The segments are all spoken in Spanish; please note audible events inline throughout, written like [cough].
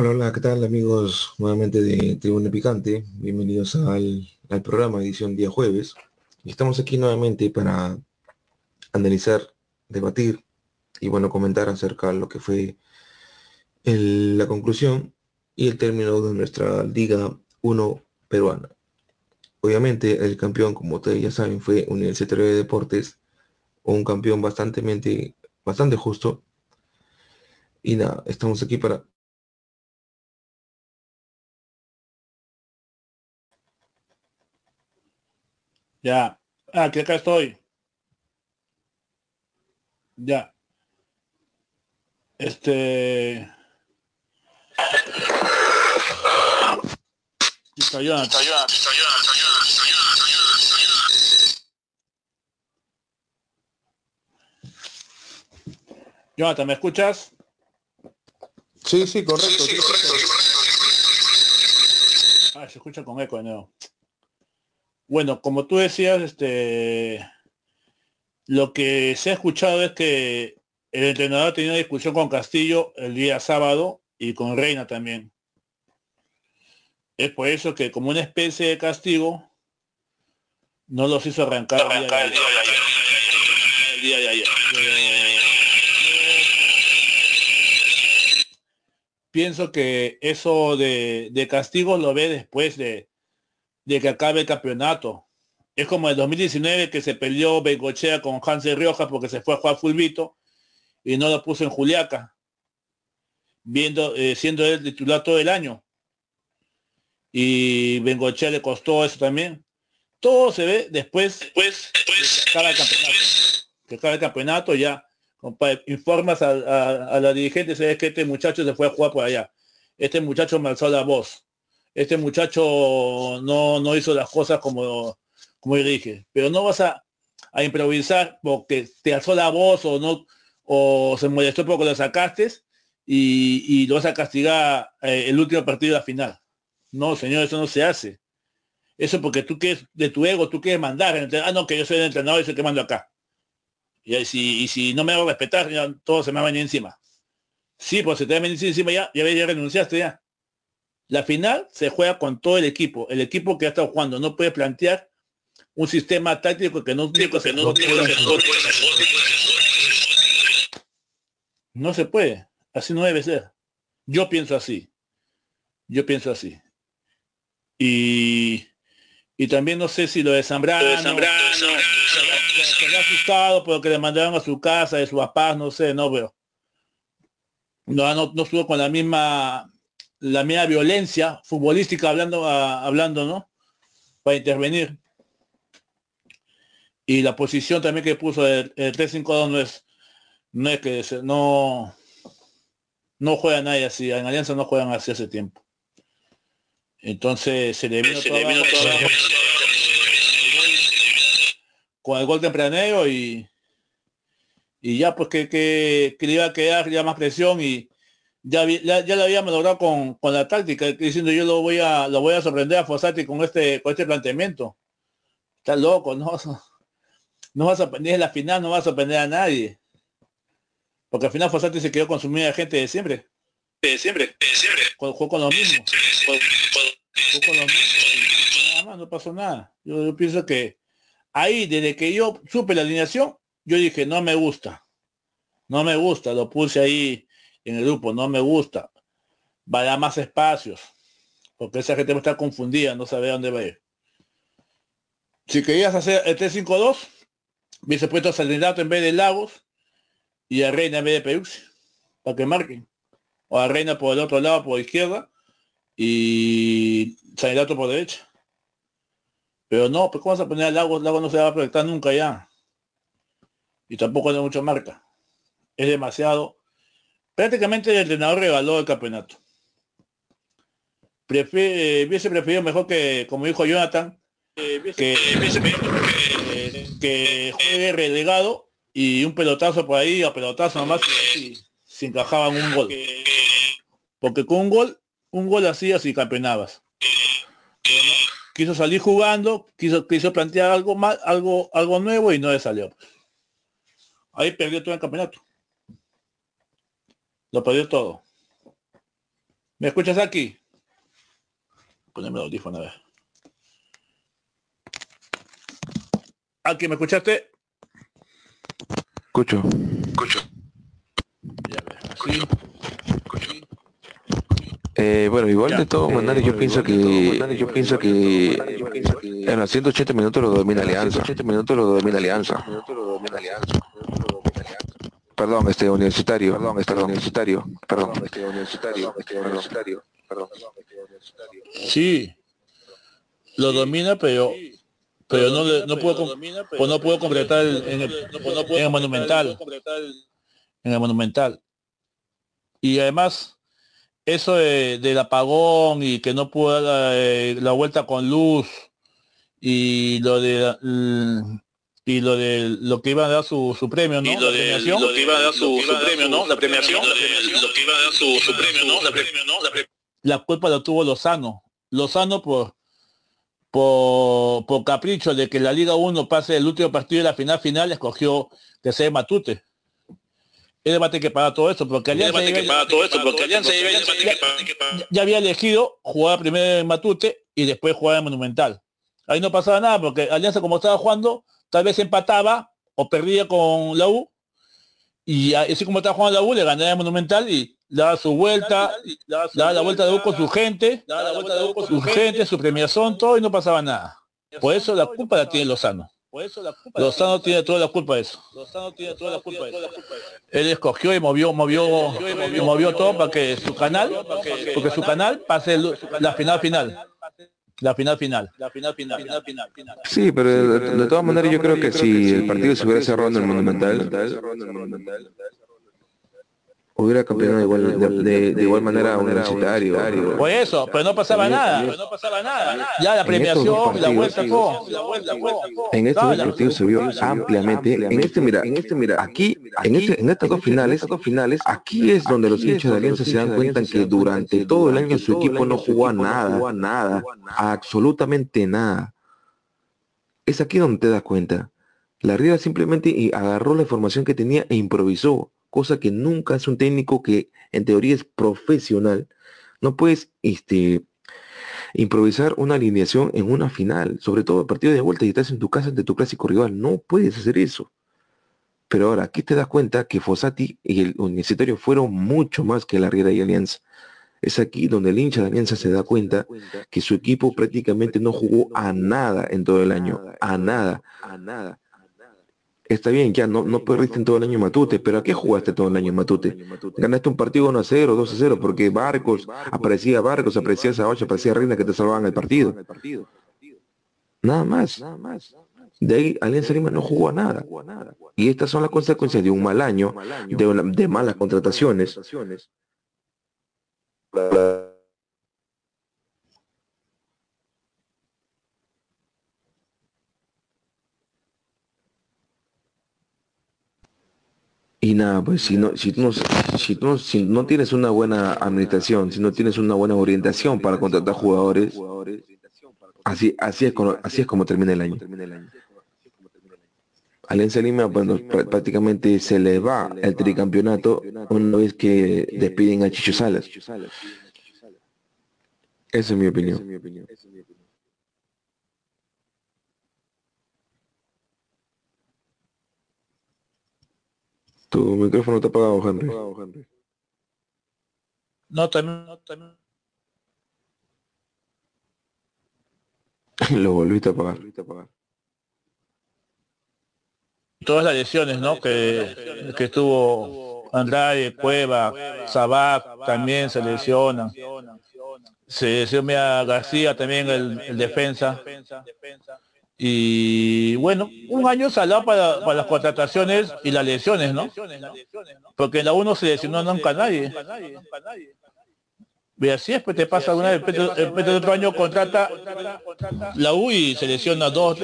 Hola, hola, ¿qué tal amigos nuevamente de Tribuna Picante? Bienvenidos al, programa edición día jueves. Estamos aquí nuevamente para analizar, debatir y bueno, comentar acerca de lo que fue la conclusión y el término de nuestra Liga 1 peruana. Obviamente el campeón, como ustedes ya saben, fue Universitario de Deportes un campeón bastante, bastante justo. Y nada, estamos aquí para... Ya, aquí acá estoy. Ya. Este... Jonathan, ¿me escuchas? Sí, sí, correcto. Sí, correcto, Ah, se escucha con eco de nuevo. Bueno, como tú decías, este, lo que se ha escuchado es que el entrenador tenía una discusión con Castillo el día sábado y con Reina también. Es por eso que como una especie de castigo, no los hizo arrancar, de pienso que eso de, castigo lo ve después de, que acabe el campeonato. Es como el 2019 que se peleó Bengochea con Hansel Riojas porque se fue a jugar fulbito y no lo puso en Juliaca, viendo, eh, siendo él titular todo el año. Y Bengochea le costó eso también. Todo se ve después, después, después que acaba el campeonato. Que acaba el campeonato ya informas a, la dirigente, sabes que este muchacho se fue a jugar por allá. Este muchacho me alzó la voz. Este muchacho no, no hizo las cosas como, como yo dije. Pero no vas a, improvisar porque te alzó la voz o no, o se molestó porque lo sacaste y, lo vas a castigar eh, el último partido de la final. No, señor, eso no se hace. Eso porque tú quieres, de tu ego, tú quieres mandar. Ah, no, que yo soy el entrenador y soy el que mando acá. Y si, y si no me hago respetar, ya todo se me va a venir encima. Sí, pues se te va a venir encima ya, ya, ya renunciaste ya. La final se juega con todo el equipo. El equipo que ha estado jugando no puede plantear un sistema táctico que no, que no, no se puede. Así no debe ser. Yo pienso así. Yo pienso así. Y, y también no sé si lo de Zambrano, lo de Zambrano se, le ha asustado porque le mandaron a su casa de su papás, no sé, no veo. No, no, no estuvo con la misma la misma violencia futbolística hablando hablando, ¿no? Para intervenir. Y la posición también que puso el, 3-5-2 no es no es que no no juega nadie así, en Alianza no juegan así hace tiempo. Entonces se le vino, se le vino con el gol tempranero y, y ya pues que, que, le iba a quedar ya más presión y ya, ya, ya lo habíamos logrado con, con, la táctica, diciendo yo lo voy a lo voy a sorprender a Fossati con este con este planteamiento. Está loco, no, [laughs] no vas a sorprender en la final, no vas a sorprender a nadie. Porque al final Fossati se quedó con su misma gente de siempre. De siempre, de siempre. Jugó con lo mismo. Jugó con lo mismo. nada más, no pasó nada. yo pienso que ahí desde que yo supe la alineación, yo dije, no me gusta. No me gusta, lo puse ahí en el grupo, no me gusta. Va a dar más espacios. Porque esa gente está confundida, no sabe dónde va a ir. Si querías hacer el 3-5-2, hubiese puesto a Salinato en vez de Lagos y a Reina en vez de Peuxi, para que marquen. O a Reina por el otro lado, por izquierda, y Salinato por derecha. Pero no, pues ¿cómo vas a poner a Lagos? Lagos no se va a proyectar nunca ya. Y tampoco hay mucha marca. Es demasiado. Prácticamente el entrenador regaló el campeonato. Prefiere, hubiese preferido mejor que, como dijo Jonathan, que, juegue relegado y un pelotazo por ahí, a pelotazo nomás, y se encajaba en un gol. Porque con un gol, un gol así así campeonabas. Quiso salir jugando, quiso, quiso plantear algo más, algo, algo nuevo y no le salió. Ahí perdió todo el campeonato. Lo perdió todo. ¿Me escuchas aquí? Poneme el audífono a ver. Aquí, ¿me escuchaste? Escucho. Escucho. Ya ver, así. Eh, bueno, igual Ya. de todas Eh, maneras yo bueno, pienso igual de todas que maneras, yo pienso que en los 180 minutos lo domina Alianza. 180 minutos lo domina Alianza. Perdón, este universitario. Perdón, este universitario. Perdón, este universitario. Este universitario. Perdón. Sí. Lo domina, pero pero no le- no puedo pues no puedo completar el- en el, en el monumental. En el monumental. Y además eso de- del apagón y que no pudo dar la, eh, la vuelta con luz y lo de y lo de lo que iba a dar su, su premio, ¿no? Y lo La de premiación. lo que iba a dar su, su premio, ¿no? La premiación. Lo de- lo que iba a dar su, su premio, ¿no? La premio, ¿no? La pre- la culpa la tuvo Lozano. Lozano por, por, por capricho de que la Liga 1 pase el último partido de la final final, escogió que sea Matute. Él va a tener que pagar todo eso, porque El Alianza debate ya, que paga todo esto, porque Alianza que paga- que paga- ya había elegido jugar primero en Matute y después jugar en Monumental. Ahí no pasaba nada, porque Alianza como estaba jugando, tal vez empataba o perdía con la U, y así como estaba jugando la U, le ganaba en Monumental y daba su vuelta, daba la vuelta de U con su gente, daba la vuelta de U con su gente, su premiación, todo y no pasaba nada. Por eso la culpa la tiene Lozano. Lozano tiene toda la culpa de eso. Él escogió y movió, movió, y movió todo para que su canal, porque su canal pase el- la final final. La final final. La final final. final, final, final. Sí, pero de, de todas maneras yo creo que si el partido se hubiera cerrado en el Monumental, hubiera campeonado de igual, de, de- de igual manera a Universitario. Por eso, pero no pasaba nada. no pasaba nada. Ya la premiación, la vuelta. La vuelta. En estos dos partidos se vio ampliamente. En este, mira, en este, mira, aquí, en este, en estas dos finales, dos finales, aquí es donde los hinchas de Alianza se dan cuenta que durante todo el año su equipo no jugó a nada, nada, absolutamente nada. Es aquí donde te das cuenta. La Riera simplemente y agarró la información que tenía e improvisó, cosa que nunca es un técnico que en teoría es profesional. No puedes este, improvisar una alineación en una final, sobre todo partido de vuelta y estás en tu casa ante tu clásico rival. No puedes hacer eso. Pero ahora, aquí te das cuenta que Fossati y el Universitario fueron mucho más que la Riera y Alianza. Es aquí donde el hincha de Alianza se da cuenta que su equipo prácticamente no jugó a nada en todo el año. A nada. A nada. Está bien, ya no, no perdiste en todo el año Matute, pero ¿a qué jugaste todo el año Matute? Ganaste un partido 1 a 0, 2 a 0, porque Barcos, aparecía Barcos, aparecía Saocha, aparecía Reina que te salvaban el partido. Nada más. De ahí Alianza Lima no jugó a nada. Y estas son las consecuencias de un mal año, de, una- de malas contrataciones. Nada, pues si no, si tú no, si no, si no tienes una buena administración, si no tienes una buena orientación para contratar jugadores, así, así es como, así es como termina el año. Alianza Lima, bueno, prá- prácticamente se le va el tricampeonato una vez que despiden a Chicho Salas. Esa es mi opinión. Tu micrófono está apagado, Henry. No, también, no, también. [laughs] Lo volviste a apagar. todas las lesiones, ¿no? Que, que estuvo Andrade, Cueva, Sabac también se lesiona. Se lesiona García también el, defensa. Y bueno, un año salado para, para las contrataciones y las lesiones, ¿no? Porque en la uno se lesionó nunca nadie. Y así es, pues te pasa una vez, de otro año contrata la U y selecciona dos,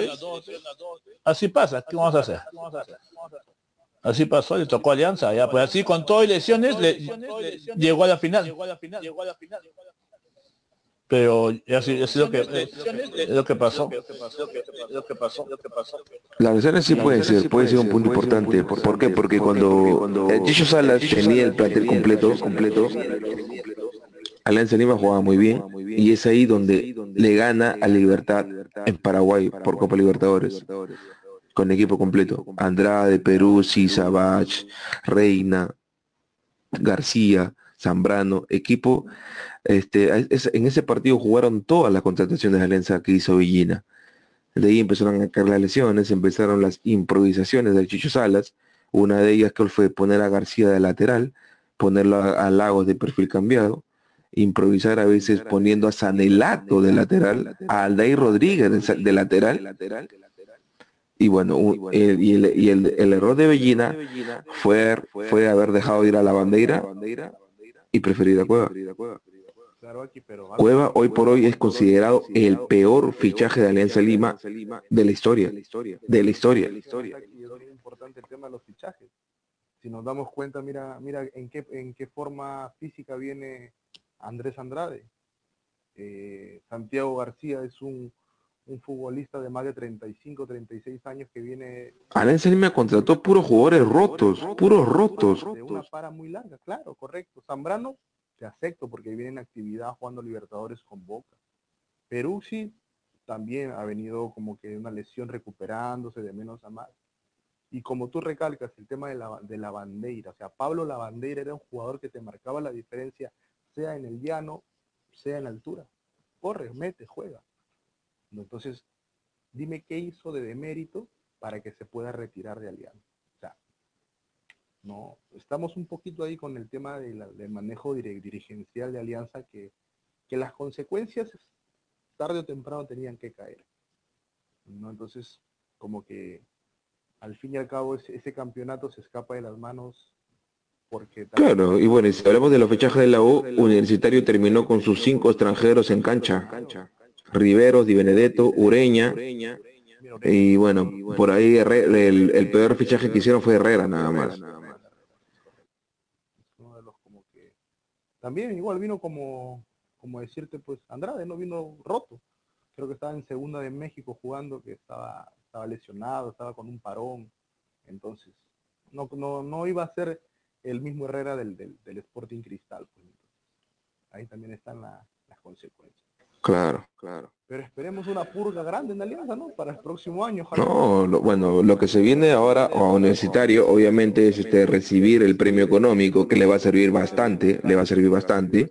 Así pasa, ¿qué vamos a hacer? Así pasó, le tocó Alianza, ya, pues así con todo y lesiones le, llegó a la final. Pero así es lo que es lo que pasó. Las lesiones sí puede ser, puede ser un punto importante. ¿Por qué? Porque cuando, cuando Chicho Salas tenía el plantel completo, completo, Alianza Lima jugaba muy bien y es ahí donde le gana a Libertad en Paraguay por Copa Libertadores con equipo completo. Andrade, Perú, Sabach, Reina, García, Zambrano, equipo. Este, en ese partido jugaron todas las contrataciones de Alianza que hizo Villina. De ahí empezaron a caer las lesiones, empezaron las improvisaciones del Chicho Salas. Una de ellas que fue poner a García de lateral, ponerlo a, Lagos de perfil cambiado improvisar a veces poniendo a Sanelato de lateral, a Aldair Rodríguez de, lateral. Y bueno, y, el, error de Bellina fue, fue haber dejado ir a la bandera y preferir a Cueva. Cueva hoy por hoy es considerado el peor fichaje de Alianza Lima de la historia. De la historia. importante el tema de los fichajes. Si nos damos cuenta, mira, mira en qué, en qué forma física viene Andrés Andrade. Eh, Santiago García es un, futbolista de más de 35, 36 años que viene... Alianza me contrató puros jugadores rotos, puros rotos. De una para muy larga, claro, correcto. Zambrano, te acepto porque viene en actividad jugando Libertadores con Boca. Peruzzi también ha venido como que una lesión recuperándose de menos a más. Y como tú recalcas el tema de la, de la bandera, o sea, Pablo la bandera era un jugador que te marcaba la diferencia sea en el llano, sea en la altura. Corre, mete, juega. Entonces, dime qué hizo de demérito para que se pueda retirar de Alianza. No, estamos un poquito ahí con el tema del manejo dirigencial de Alianza que, que las consecuencias tarde o temprano tenían que caer. ¿no? Entonces, como que al fin y al cabo ese, ese campeonato se escapa de las manos Claro, y bueno, si hablamos de los fichajes de la U, Universitario terminó con sus cinco extranjeros en cancha. Riveros, Di Benedetto, Ureña, y bueno, por ahí el, peor fichaje que hicieron fue Herrera nada más. También igual vino como, como decirte, pues Andrade no vino roto. Creo que estaba en segunda de México jugando, que estaba, estaba lesionado, estaba con un parón. Entonces, no, no, no iba a ser el mismo Herrera del, del, Sporting Cristal. Pues, ahí también están las consecuencias. Claro, claro. Pero esperemos una purga grande en Alianza, ¿no? Para el próximo año. No, bueno, lo que se viene ahora a Universitario, obviamente, es este recibir el premio económico, que le va a servir bastante, le va a servir bastante.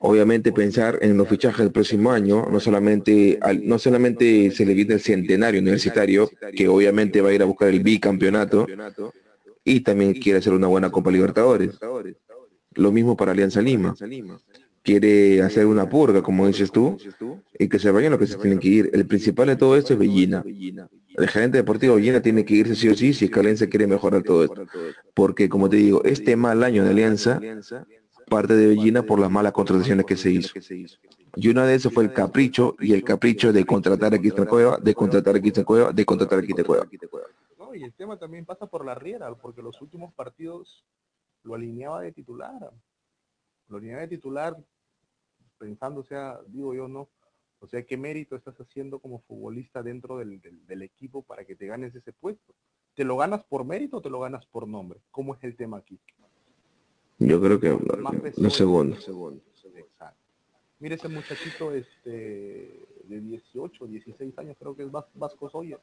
Obviamente pensar en los fichajes del próximo año, no solamente, no solamente se le viene el centenario universitario, que obviamente va a ir a buscar el bicampeonato, y también quiere hacer una buena Copa Libertadores. Lo mismo para Alianza Lima. Quiere hacer una purga, como dices tú, y que se vayan lo que se tienen que ir. El principal de todo esto es Bellina. El gerente deportivo Bellina tiene que irse sí o sí si es quiere mejorar todo esto. Porque, como te digo, este mal año de Alianza parte de Bellina por las malas contrataciones que se hizo. Y una de esas fue el capricho, y el capricho de contratar a Cristian Cueva, de contratar a Cristian Cueva, de contratar a Cristian Cueva y el tema también pasa por la Riera, porque los últimos partidos lo alineaba de titular. Lo alineaba de titular pensando, o sea, digo yo, no. O sea, ¿qué mérito estás haciendo como futbolista dentro del, equipo para que te ganes ese puesto? ¿Te lo ganas por mérito o te lo ganas por nombre? ¿Cómo es el tema aquí? Yo creo que lo segundo. Mire ese muchachito este, de 18, 16 años, creo que es Vasco Soya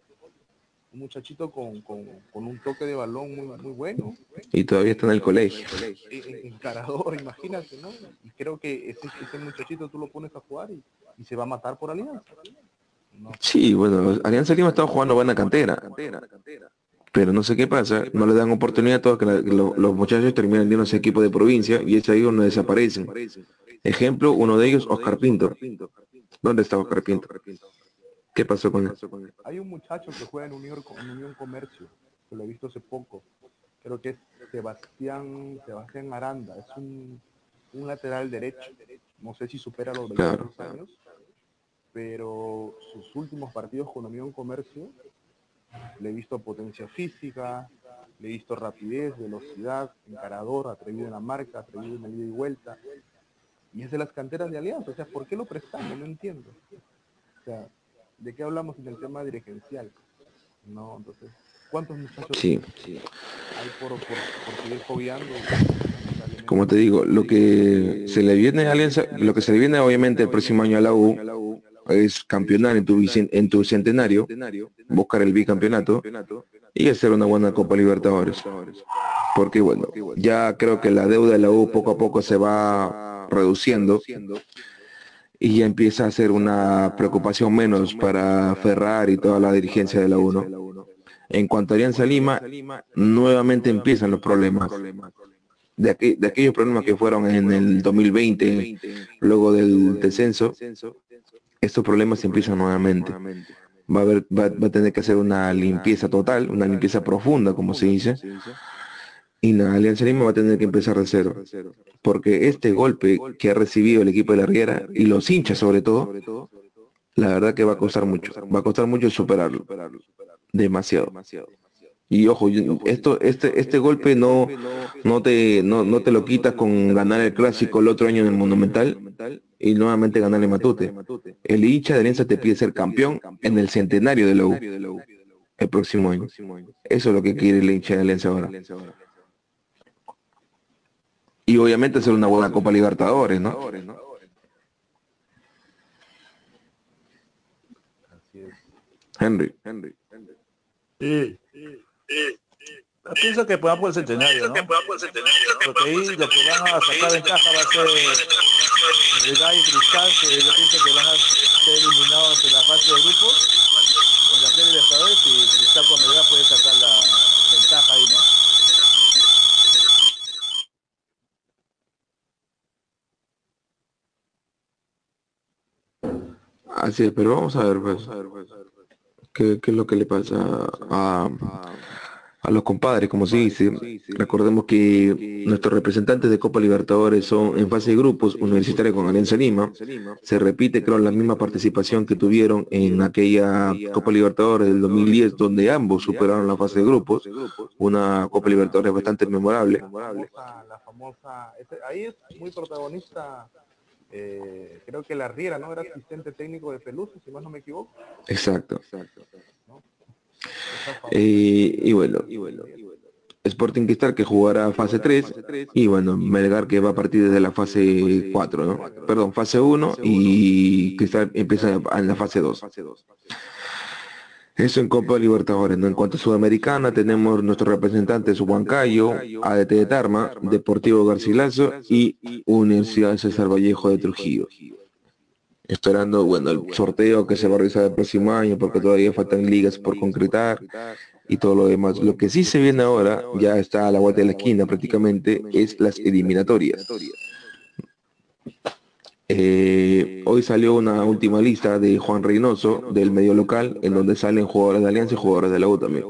un muchachito con, un toque de balón muy, muy bueno. Y todavía está en el colegio. Encarador, [laughs] imagínate, ¿no? Y creo que ese, ese muchachito tú lo pones a jugar y, se va a matar por Alianza. Sí, bueno, Alianza Lima estaba jugando buena cantera. Pero no sé qué pasa, no le dan oportunidad a todos que, los muchachos terminan yendo a ese equipo de provincia y es ahí donde desaparecen. Ejemplo, uno de ellos, Oscar Pinto. ¿Dónde está Oscar Pinto? ¿Qué pasó con él? Hay un muchacho que juega en Unión, en Unión Comercio, que lo he visto hace poco. Creo que es Sebastián, Sebastián Aranda. Es un, lateral derecho. No sé si supera los 22 años, pero sus últimos partidos con Unión Comercio le he visto potencia física, le he visto rapidez, velocidad, encarador, atrevido en la marca, atrevido en la ida y vuelta. Y es de las canteras de Alianza. O sea, ¿por qué lo prestamos? No entiendo. O sea, ¿de qué hablamos en el tema dirigencial? No, entonces, ¿cuántos muchachos sí, hay por, por, seguir fogueando? Como te digo, lo que se le viene a Alianza, lo que se le viene obviamente el próximo año a la U es campeonar en tu, en tu centenario, buscar el bicampeonato y hacer una buena Copa Libertadores. Porque bueno, ya creo que la deuda de la U poco a poco se va reduciendo y ya empieza a ser una preocupación menos para Ferrar y toda la dirigencia de la U. En cuanto a Alianza Lima, nuevamente empiezan los problemas. De, aquellos problemas que fueron en el 2020, luego del descenso, estos problemas empiezan nuevamente. Va, a tener que hacer una limpieza total, una limpieza profunda, como se dice. Y la Alianza Lima va a tener que empezar de cero. Porque este golpe que ha recibido el equipo de la Riera, y los hinchas sobre todo, la verdad que va a costar mucho. Va a costar mucho superarlo. Demasiado. Y ojo, esto, este, este golpe no, no, te, no, no te lo quitas con ganar el clásico el otro año en el Monumental y nuevamente ganar el Matute. El hincha de Alianza te pide ser campeón en el centenario de la el próximo año. Eso es lo que quiere el hincha de Alianza ahora. Y obviamente hacer una buena Copa Libertadores, ¿no? Henry. Henry. Sí. Pienso que pueda por el centenario, ¿no? Porque ahí lo que van a sacar ventaja va a ser el Cristal, que yo pienso que van a ser eliminados en la fase de grupo, en la Libertadores, y Cristal con Melgar puede sacar la ventaja ahí, ¿no? Así es, pero vamos a ver, pues, qué, es lo que le pasa a, a los compadres, como se dice. Recordemos que nuestros representantes de Copa Libertadores son en fase de grupos universitarios con Alianza Lima. Se repite, creo, la misma participación que tuvieron en aquella Copa Libertadores del 2010, donde ambos superaron la fase de grupos. Una Copa Libertadores bastante memorable. Ahí es muy protagonista eh, creo que la Riera, ¿no? Era asistente técnico de Pelusa, si más no me equivoco. Exacto. Eh, y bueno, Sporting Cristal que jugará fase 3 y bueno, Melgar que va a partir desde la fase 4, ¿no? Perdón, fase 1 y Cristal empieza en la fase 2. Eso en Copa Libertadores. En cuanto a Sudamericana, tenemos nuestros representantes Huancayo, ADT de Tarma, Deportivo Garcilaso y Universidad César Vallejo de Trujillo esperando, bueno, el sorteo que se va a realizar el próximo año, porque todavía faltan ligas por concretar y todo lo demás. Lo que sí se viene ahora, ya está a la vuelta de la esquina prácticamente, es las eliminatorias. Eh, hoy salió una última lista de Juan Reynoso del medio local, en donde salen jugadores de Alianza y jugadores de la U también.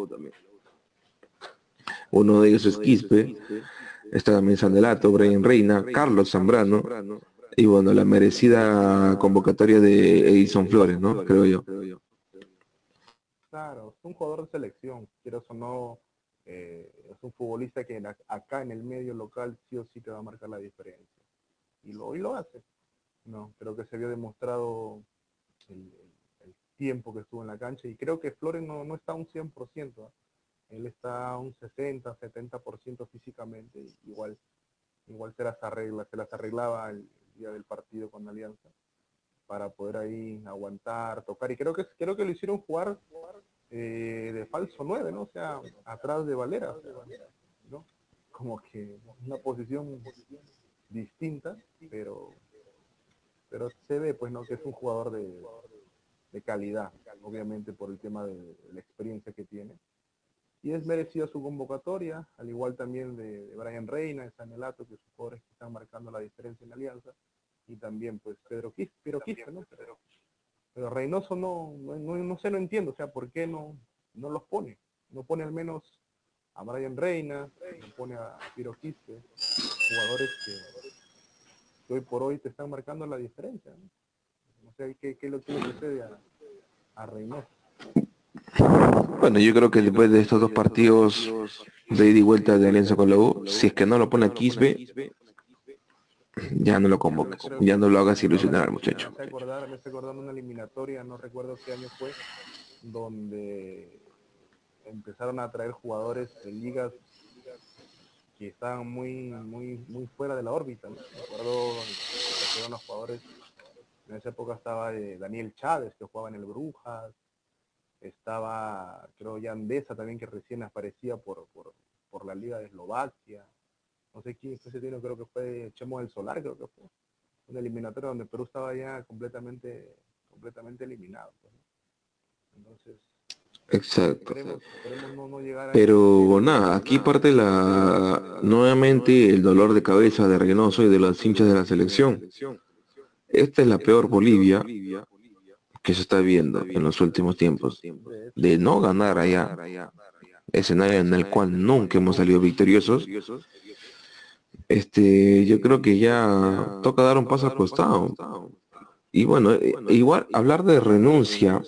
Uno de ellos es Quispe, está también Sandelato, Brian Reina, Carlos Zambrano, y bueno, la merecida convocatoria de Edison Flores, ¿no? Creo yo. Claro, es un jugador de selección, quiero o no, eh, es un futbolista que acá en el medio local sí o sí te va a marcar la diferencia. Y lo, y lo hace. No, creo que se había demostrado el, tiempo que estuvo en la cancha y creo que Flores no, no está un 100%, ¿ah? él está un 60, 70% físicamente, igual igual se las arregla, se las arreglaba el, día del partido con Alianza para poder ahí aguantar, tocar. Y creo que creo que lo hicieron jugar eh, de falso 9, ¿no? O sea, atrás de Valera, ¿no? Como que una posición distinta, pero pero se ve pues no que es un jugador de, calidad, obviamente por el tema de, la experiencia que tiene. y es merecida su convocatoria, al igual también de, Brian Reina, de Sanelato, que son jugadores que están marcando la diferencia en la alianza, y también pues Pedro Quispe, pero Quispe, ¿no? Pero, pero Reynoso no, no, no, sé, no entiendo, o sea, ¿por qué no, no los pone? No pone al menos a Brian Reina, no pone a Piro Quispe, jugadores que, hoy por hoy te están marcando la diferencia, ¿no? sé ¿qué, qué es lo que le sucede a, a Reynoso? Bueno, yo creo que después de estos dos partidos de ida y vuelta de Alianza con la U, si es que no lo pone a Quispe, ya no lo convoques, ya no lo hagas ilusionar al muchacho. Me estoy acordando una eliminatoria, no recuerdo qué año fue, donde empezaron a traer jugadores de ligas que estaban muy muy muy fuera de la órbita. ¿no? Me acuerdo que eran los jugadores, en esa época estaba eh, Daniel Chávez, que jugaba en el Brujas, estaba, creo, ya Andesa también, que recién aparecía por, por, por la Liga de Eslovaquia. No sé quién ese tiene, creo que fue Chemo del Solar, creo que fue. Un eliminatorio donde Perú estaba ya completamente, completamente eliminado. Pues, Entonces, Exacto. Pero nada, aquí parte la nuevamente el dolor de cabeza de Reynoso y de los hinchas de la selección. Esta es la peor Bolivia que se está viendo en los últimos tiempos, de no ganar allá, escenario en el cual nunca hemos salido victoriosos, este, yo creo que ya toca dar un paso al costado. Y bueno, eh, igual hablar de renuncia,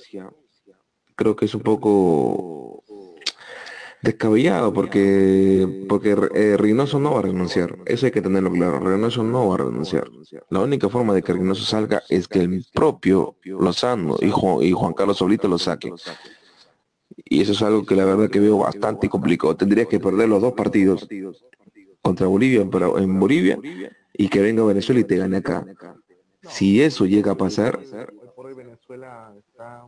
creo que es un poco descabellado porque porque eh, Reynoso no va a renunciar. Eso hay que tenerlo claro. Reynoso no va a renunciar. La única forma de que Reynoso salga es que el propio Lozano y Juan, Carlos Solito lo saque. Y eso es algo que la verdad que veo bastante complicado. Tendría que perder los dos partidos contra Bolivia en Bolivia y que venga Venezuela y te gane acá. Si eso llega a pasar... Venezuela está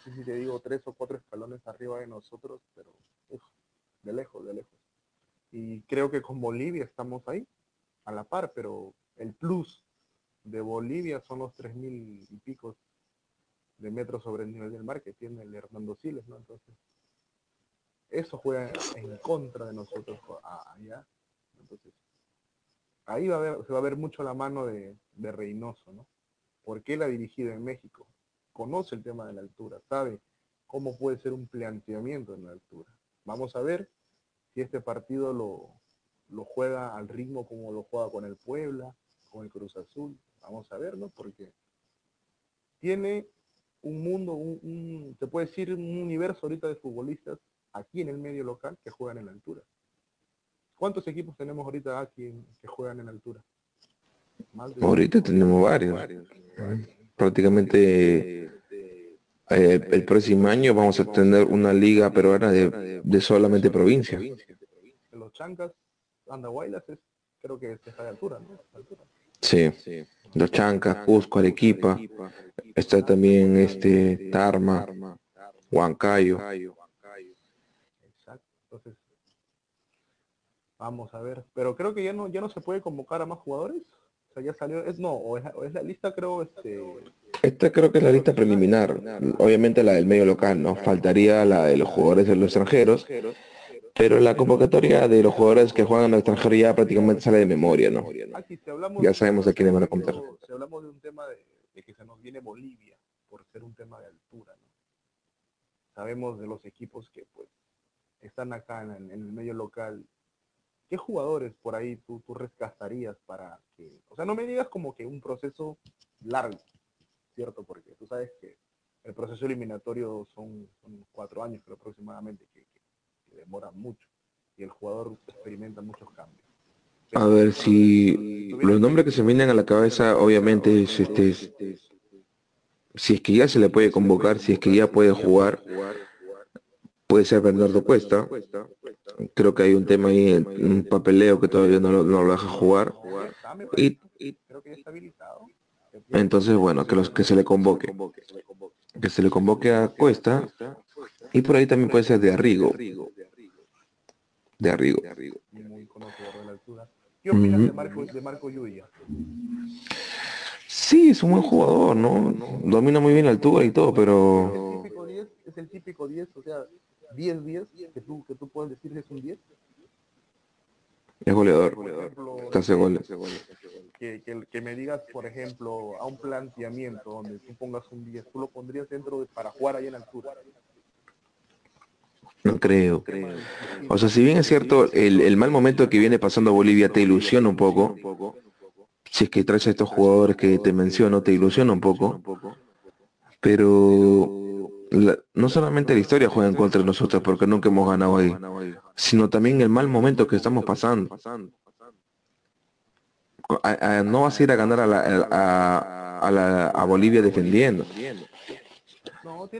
sé si te digo tres o cuatro escalones arriba de nosotros, pero de lejos, de lejos. Y creo que con Bolivia estamos ahí, a la par, pero el plus de Bolivia son los tres mil y pico de metros sobre el nivel del mar que tiene el Hernando Siles, ¿no? Entonces, eso juega en contra de nosotros allá. Entonces, ahí va a ver, se va a ver mucho la mano de, de Reynoso, ¿no? ¿Por qué él ha dirigido en México? Conoce el tema de la altura, sabe cómo puede ser un planteamiento en la altura. Vamos a ver si este partido lo, lo juega al ritmo como lo juega con el Puebla, con el Cruz Azul. Vamos a verlo porque tiene un mundo, un, se puede decir un universo ahorita de futbolistas aquí en el medio local que juegan en la altura. ¿Cuántos equipos tenemos ahorita aquí que juegan en la altura? ahorita tenemos varios prácticamente eh, el próximo año vamos a tener una liga peruana de, de solamente provincia. Los chancas, Andahuaylas, creo que está de altura, ¿no? Sí, los chancas, Cusco, Arequipa, está también este Tarma, Huancayo. Exacto, entonces vamos a ver, pero creo que ya no ya no se puede convocar a más jugadores. O sea, ya salió, es no, o es, la lista creo, este... Esta creo que es la lista preliminar, obviamente la del medio local, ¿no? Faltaría la de los jugadores de los extranjeros, pero la convocatoria de los jugadores que juegan en el extranjero ya prácticamente sale de memoria, ¿no? Ya sabemos a quiénes van a contar. Si hablamos de un tema de, que se nos viene Bolivia, por ser un tema de altura, ¿no? Sabemos de los equipos que pues están acá en el medio local ¿qué jugadores por ahí tú, tú rescatarías para que, o sea, no me digas como que un proceso largo, ¿cierto? Porque tú sabes que el proceso eliminatorio son, cuatro años, pero aproximadamente, que, demora mucho y el jugador experimenta muchos cambios. a ver, si los nombres que se vienen a la cabeza, obviamente, es este, si es que ya se le puede convocar, si es que ya puede jugar, puede ser Bernardo Cuesta, creo que hay un tema ahí, un papeleo que todavía no lo, deja jugar. Y, entonces, bueno, que, los, que se le convoque. Que se le convoque a Cuesta. Y por ahí también puede ser de Arrigo. De Arrigo. ¿Qué opinas de Marco, de Marco Sí, es un buen jugador, ¿no? Domina muy bien la altura y todo, pero... Es el típico 10, o sea, 10 10 que tú, que tú puedes decir que es un 10. Es goleador. Goles. que, que me digas, por ejemplo, a un planteamiento donde tú pongas un 10, tú lo pondrías dentro de, para jugar ahí en altura. No creo. O sea, si bien es cierto, el, el mal momento que viene pasando Bolivia te ilusiona un poco. Si es que traes a estos jugadores que te menciono, te ilusiona un poco. Pero la- no solamente la historia juega en contra de nosotros porque nunca hemos ganado ahí, sino también el mal momento que estamos pasando. A- a- no vas a ir a ganar a, la- a, a la- a Bolivia defendiendo.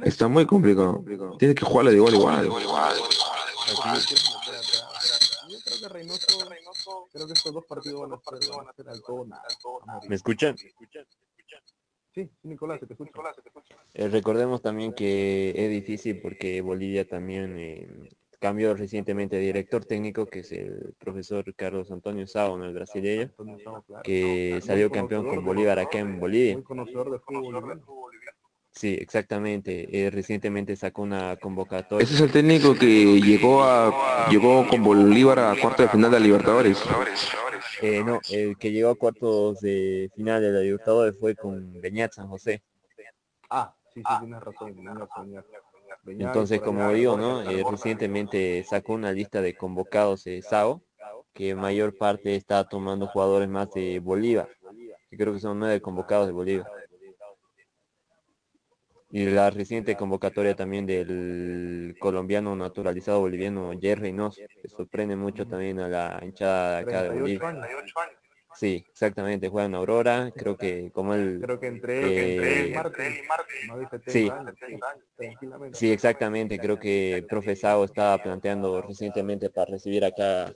Está muy complicado. Tienes que jugarle de igual igual. Yo creo que Reynoso, creo que estos dos partidos van a ser, van a ser al todo nada. a morir. ¿Me escuchan? Sí, Nicolás, se te escucha. Eh, recordemos también que es difícil porque Bolivia también eh, cambió recientemente de director técnico, que es el profesor Carlos Antonio Sao, ¿no? el brasileño, que salió campeón con Bolívar acá en Bolivia. Sí, exactamente. Eh, recientemente sacó una convocatoria. Ese es el técnico que llegó a llegó con Bolívar a cuarto de final de la Libertadores. Eh, no, el que llegó a cuartos de final de la Libertadores fue con Beñat San José. Ah, sí, sí, tienes razón. Entonces, como digo, ¿no? Eh, recientemente sacó una lista de convocados de SAO, que mayor parte está tomando jugadores más de Bolívar. que creo que son nueve convocados de Bolívar. Y la reciente convocatoria también del colombiano naturalizado boliviano Jerry que sorprende mucho también a la hinchada acá de 38 Bolivia. Sí, exactamente, juega en Aurora, creo que como él... Creo que entre, él y eh, Martín, no dice 70 sí. años, sí, tranquilamente. Sí, exactamente. Creo que el profe Sao estaba planteando recientemente para recibir acá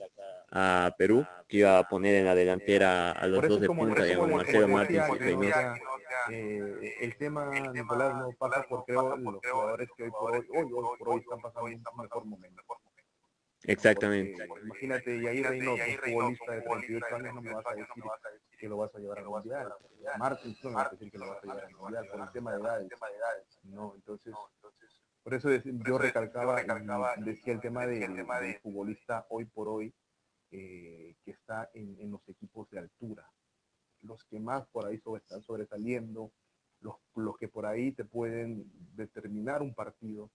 a Perú, que iba a poner en la delantera a los dos de punta, digamos, Marcelo Martins y ¿no? Reynoso. Sea, eh, el tema, Nicolás, no pasa por creo los jugadores que hoy por hoy, hoy, hoy por hoy están pasando un mejor momento. Exactamente. Porque, imagínate, y ahí Reynoso, un futbolista de 38 años, no me vas a decir que lo vas a llevar al mundial. Martins no me vas a decir que lo vas a llevar al mundial por el tema de edades. No, entonces, por eso es- yo recalcaba, y decía el tema de- del futbolista hoy por hoy eh, que está en, en los equipos de altura. Los que más por ahí sobre- están sobresaliendo, los, los que por ahí te pueden determinar un partido,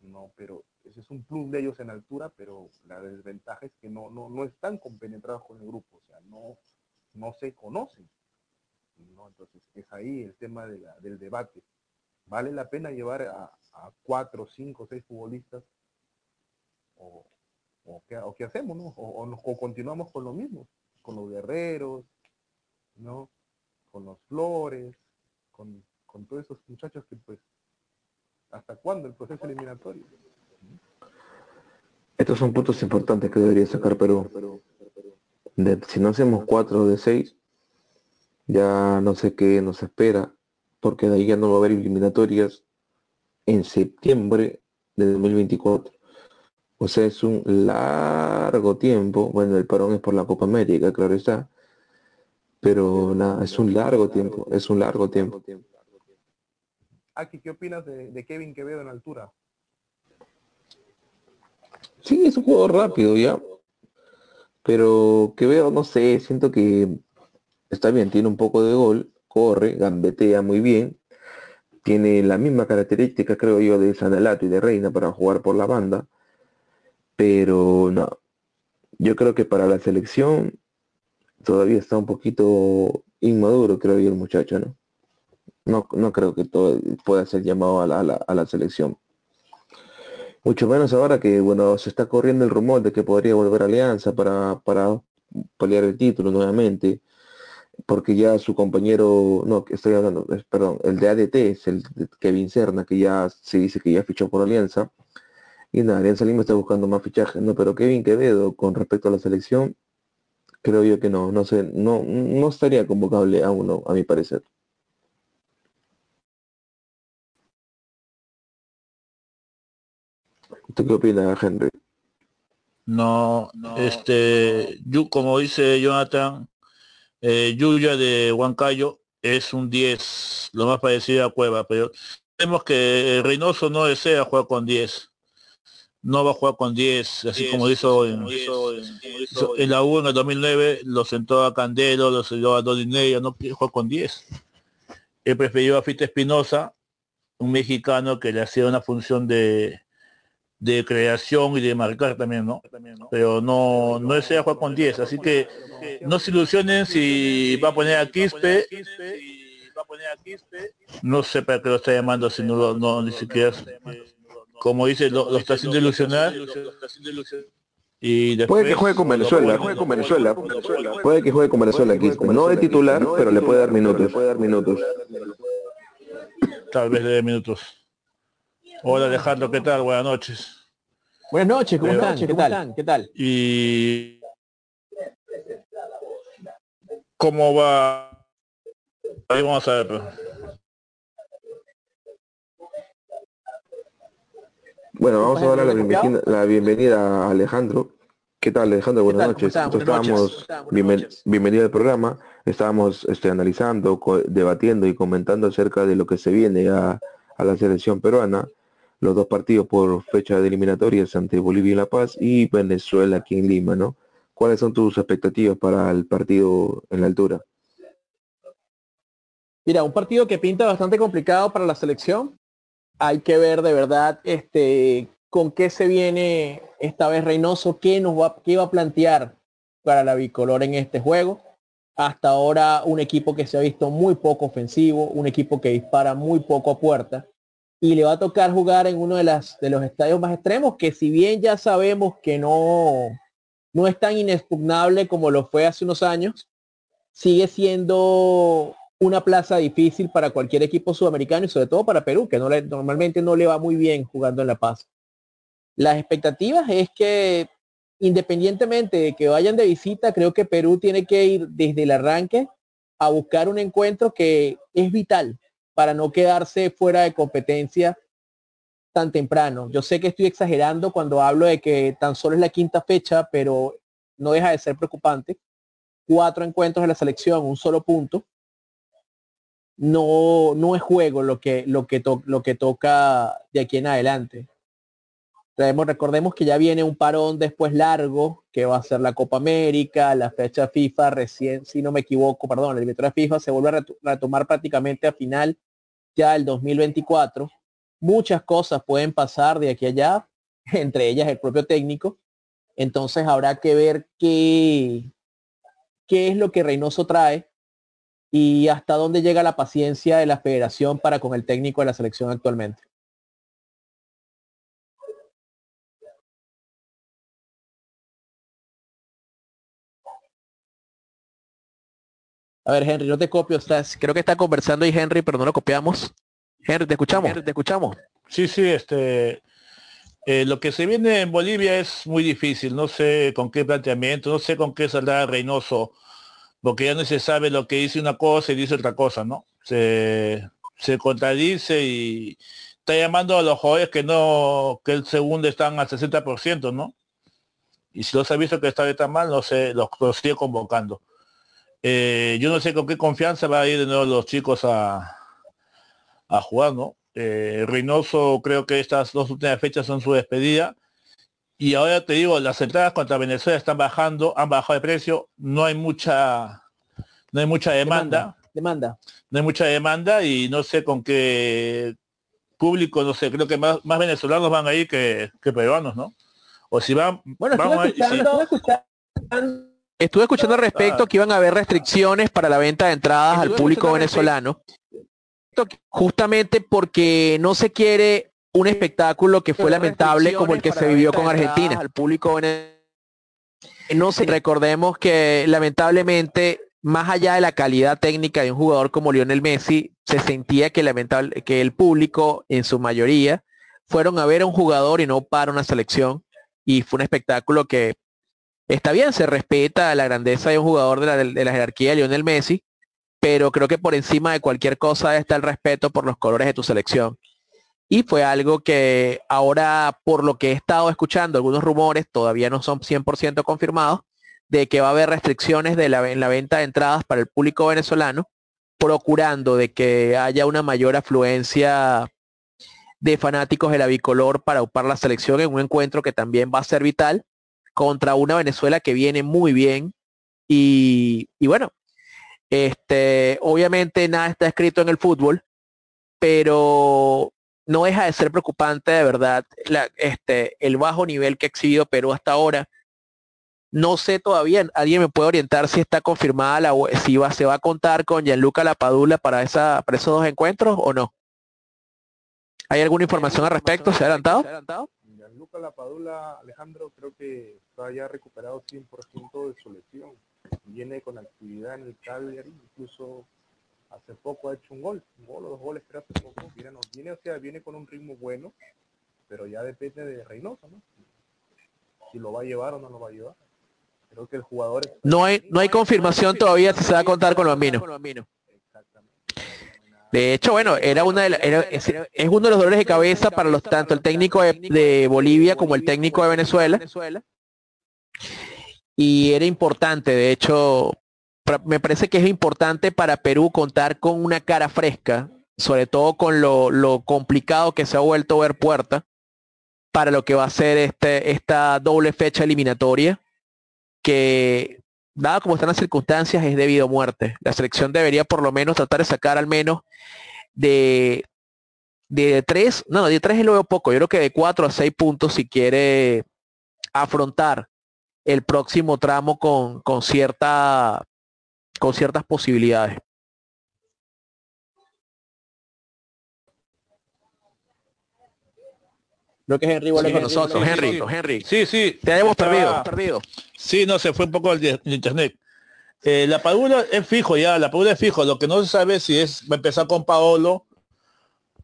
no, pero ese es un plus de ellos en altura, pero la desventaja es que no, no, no están compenetrados con el grupo, o sea, no, no se conocen. ¿no? Entonces, es ahí el tema de la- del debate. ¿Vale la pena llevar a, cuatro, cinco, seis futbolistas? ¿O, qué, o qué hacemos, no? O, o o continuamos con lo mismo, con los guerreros, ¿no? Con los flores, con, con todos esos muchachos que pues, ¿hasta cuándo el proceso eliminatorio? Estos son puntos importantes que debería sacar Perú. Si no hacemos 4 de 6, ya no sé qué nos espera, porque de ahí ya no va a haber eliminatorias en septiembre de 2024. O sea, es un largo tiempo. Bueno, el parón es por la Copa América, claro está. Pero nada, es un largo tiempo, es un largo tiempo. Aki, ¿qué opinas de, de Kevin Quevedo en altura? Sí, es un jugador rápido ya. Pero que veo, no sé, siento que está bien, tiene un poco de gol, corre, gambetea muy bien. Tiene la misma característica, creo yo, de Sanalato y de Reina para jugar por la banda. Pero no. Yo creo que para la selección todavía está un poquito inmaduro, creo yo, el muchacho, ¿no? No, no creo que todo pueda ser llamado a la, a la, a la selección. Mucho menos ahora que, bueno, se está corriendo el rumor de que podría volver a Alianza para, para pelear el título nuevamente, porque ya su compañero, no, estoy hablando, perdón, el de ADT es el de Kevin Serna, que ya se dice que ya fichó por Alianza, y nada, Alianza Lima está buscando más fichajes, no, pero Kevin Quevedo, con respecto a la selección, creo yo que no, no sé, no, no estaría convocable a uno, a mi parecer. ¿Tú qué opinas, Henry? No, este, Yu- como dice Jonathan, eh, Yuya de Huancayo es un 10, lo más parecido a Cueva, pero vemos que Reynoso no desea jugar con 10. No va a jugar con 10, así como hizo en, en la U en el 2009, lo sentó a Candelo, lo sentó a Dodineya, no quiere jugar con 10. Él prefirió a Fita Espinosa, un mexicano que le hacía una función de, de creación y de marcar también, ¿no? Pero no, no desea jugar con 10, así que no se ilusionen si va a poner a Quispe. No sé para qué lo está llamando si no, lo, no ni siquiera como dice, lo, está haciendo ilusionar. Y puede que juegue con Venezuela, juegue con Venezuela, puede que juegue con Venezuela aquí, no de titular, pero le puede dar minutos, puede dar minutos. Tal vez le dé minutos. Hola Alejandro, ¿qué tal? Buenas noches. Buenas noches, ¿cómo están? ¿Qué tal? ¿Qué tal? Y ¿cómo va? Ahí vamos a ver. Bueno, vamos a darle la bienvenida, la bienvenida a Alejandro. ¿Qué tal, Alejandro? Buenas noches. estábamos, bienvenido al programa. Estábamos este, analizando, debatiendo y comentando acerca de lo que se viene a, la selección peruana. Los dos partidos por fecha de eliminatorias ante Bolivia y La Paz y Venezuela aquí en Lima, ¿no? ¿Cuáles son tus expectativas para el partido en la altura? Mira, un partido que pinta bastante complicado para la selección hay que ver de verdad este, con qué se viene esta vez Reynoso, qué, nos va, qué va a plantear para la bicolor en este juego. Hasta ahora un equipo que se ha visto muy poco ofensivo, un equipo que dispara muy poco a puerta y le va a tocar jugar en uno de, de los estadios más extremos que si bien ya sabemos que no, no es tan inexpugnable como lo fue hace unos años, sigue siendo una plaza difícil para cualquier equipo sudamericano y sobre todo para Perú, que no le, normalmente no le va muy bien jugando en La Paz. Las expectativas es que independientemente de que vayan de visita, creo que Perú tiene que ir desde el arranque a buscar un encuentro que es vital para no quedarse fuera de competencia tan temprano. Yo sé que estoy exagerando cuando hablo de que tan solo es la quinta fecha, pero no deja de ser preocupante. Cuatro encuentros de la selección, un solo punto no, no es juego lo que, lo, que lo que toca de aquí en adelante. recordemos que ya viene un parón después largo, que va a ser la Copa América, la fecha FIFA recién, si no me equivoco, perdón, el de FIFA se vuelve a retomar prácticamente a final ya el 2024. Muchas cosas pueden pasar de aquí allá, [laughs] entre ellas el propio técnico. Entonces habrá que ver qué, qué es lo que Reynoso trae y hasta dónde llega la paciencia de la federación para con el técnico de la selección actualmente. A ver, Henry, no te copio, estás, creo que está conversando ahí Henry, pero no lo copiamos. Henry, te escuchamos, te escuchamos. Sí, sí, este, eh, lo que se viene en Bolivia es muy difícil, no sé con qué planteamiento, no sé con qué saldrá Reynoso porque ya no se sabe lo que dice una cosa y dice otra cosa, ¿no? Se, contradice y está llamando a los jugadores que no, que el segundo están al 60%, ¿no? Y si los ha visto que está tan mal, no sé, los, sigue convocando. Eh, yo no sé con qué confianza va a ir de nuevo los chicos a, a jugar, ¿no? Eh, Reynoso creo que estas dos últimas fechas son su despedida y ahora te digo, las entradas contra Venezuela están bajando, han bajado de precio, no hay mucha, no hay mucha demanda. Demanda. No hay mucha demanda y no sé con qué público, no sé, creo que más, más venezolanos van ahí que, que peruanos, ¿no? O si van, bueno, estuve, escuchando, estuve escuchando al respecto ah. que iban a haber restricciones para la venta de entradas al público venezolano. Justamente porque no se quiere un espectáculo que fue lamentable como el que se vivió con Argentina. Al público no se recordemos que lamentablemente más allá de la calidad técnica de un jugador como Lionel Messi, se sentía que lamentable que el público en su mayoría fueron a ver a un jugador y no para una selección y fue un espectáculo que está bien, se respeta la grandeza de un jugador de la, de la jerarquía de Lionel Messi, pero creo que por encima de cualquier cosa está el respeto por los colores de tu selección y fue algo que ahora, por lo que he estado escuchando, algunos rumores todavía no son 100% confirmados, de que va a haber restricciones de la, en la venta de entradas para el público venezolano, procurando de que haya una mayor afluencia de fanáticos de la bicolor para upar la selección en un encuentro que también va a ser vital contra una Venezuela que viene muy bien. Y, bueno, este, obviamente nada está escrito en el fútbol, pero no deja de ser preocupante de verdad la, este, el bajo nivel que ha exhibido Perú hasta ahora. No sé todavía, alguien me puede orientar si está confirmada la si va, se va a contar con Gianluca Lapadula para esa para esos dos encuentros o no. ¿Hay alguna información al respecto? ¿Se ha adelantado? Gianluca Lapadula, Alejandro, creo que está ya recuperado 100% de su lesión. Viene con actividad en el Cagliari, incluso hace poco ha hecho un gol, un gol o dos goles, pero hace poco. Viene, viene, o sea, viene con un ritmo bueno, pero ya depende de Reynoso, ¿no? Si lo va a llevar o no lo va a llevar. Creo que el jugador... No hay, no hay confirmación todavía si se va a contar con los minos. De hecho, bueno, era una de es, uno de los dolores de cabeza para los tanto el técnico de, de Bolivia como el técnico de Venezuela. Y era importante, de hecho, me parece que es importante para Perú contar con una cara fresca, sobre todo con lo, complicado que se ha vuelto ver puerta para lo que va a ser este, esta doble fecha eliminatoria, que dado como están las circunstancias es debido a muerte. La selección debería por lo menos tratar de sacar al menos de, de tres, no, de tres es lo veo poco, yo creo que de cuatro a seis puntos si quiere afrontar el próximo tramo con, con cierta con ciertas posibilidades. Creo que Henry vuelve con nosotros. Henry, Henry. Sí, sí. Te hemos perdido, perdido. Sí, no, se fue un poco el, internet. Eh, la Padula es fijo ya, la Padula es fijo. Lo que no se sabe si es va a empezar con Paolo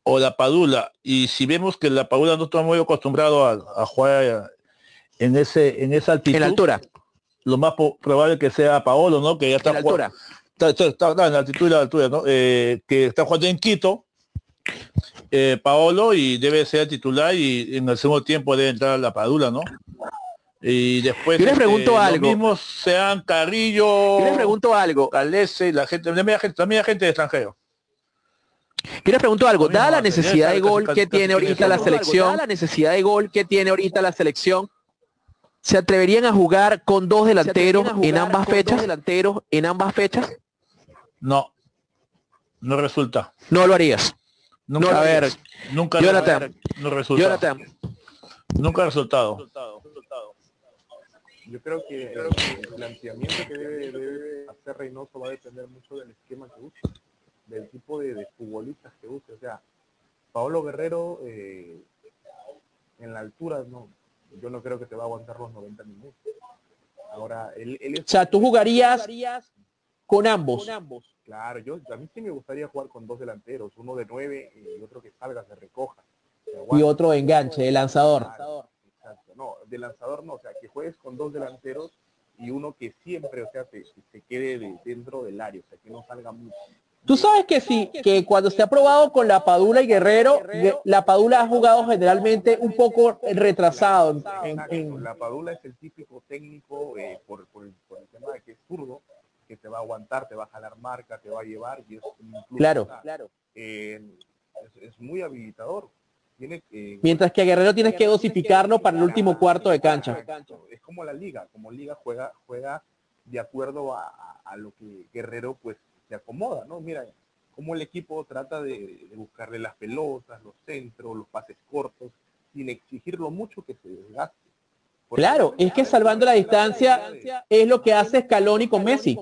o la Padula. Y si vemos que la Padula no está muy acostumbrado a, jugar en ese en esa altitud. En altura lo más probable que sea Paolo, ¿no? Que ya está jugando. Está, en la altitud y la altura, ¿no? Eh, que está jugando en Quito, eh, Paolo, y debe ser titular y en el segundo tiempo debe entrar a la Padula, ¿no? Y después yo les pregunto este, algo. Los mismos sean Carrillo, yo les pregunto algo. Calese, la gente, también gente, gente de extranjero. Yo les pregunto algo, dada la necesidad de gol que tiene ahorita la selección, la necesidad de gol que tiene ahorita la selección, ¿Se atreverían a jugar con dos delanteros en ambas fechas? delanteros en ambas fechas? No. No resulta. No lo harías. Nunca, a ver, nunca Jonathan, no resulta. Jonathan. Nunca ha resultado. Yo creo que, el planteamiento que debe, hacer Reynoso va a depender mucho del esquema que use, del tipo de, futbolistas que use. O sea, Paolo Guerrero eh, en la altura no, yo no creo que te va a aguantar los 90 minutos. Ahora, él, él O sea, tú jugarías con ambos. Claro, yo a mí sí me gustaría jugar con dos delanteros, uno de nueve y otro que salga, se recoja. Y otro de enganche, de lanzador. exacto, no, de lanzador no, o sea, que juegues con dos delanteros y uno que siempre, o sea, se, se quede dentro del área, o sea, que no salga mucho. Tú sabes que sí, que cuando se ha probado con la Padula y Guerrero, la Padula ha jugado generalmente un poco retrasado. La Padula es el típico técnico eh, por, el, tema de que es zurdo, que te va a aguantar, te va a jalar marca, te va a llevar y es Claro, claro. Eh, es, muy habilitador. Tiene, Mientras que a Guerrero tienes que dosificarlo para el último cuarto de cancha. Es como la liga, como liga juega, juega de acuerdo a, a lo que Guerrero pues se acomoda, ¿no? Mira cómo el equipo trata de, buscarle las pelotas, los centros, los pases cortos, sin exigirlo mucho que se desgaste. claro, es que salvando la distancia es lo que hace Scaloni con Messi.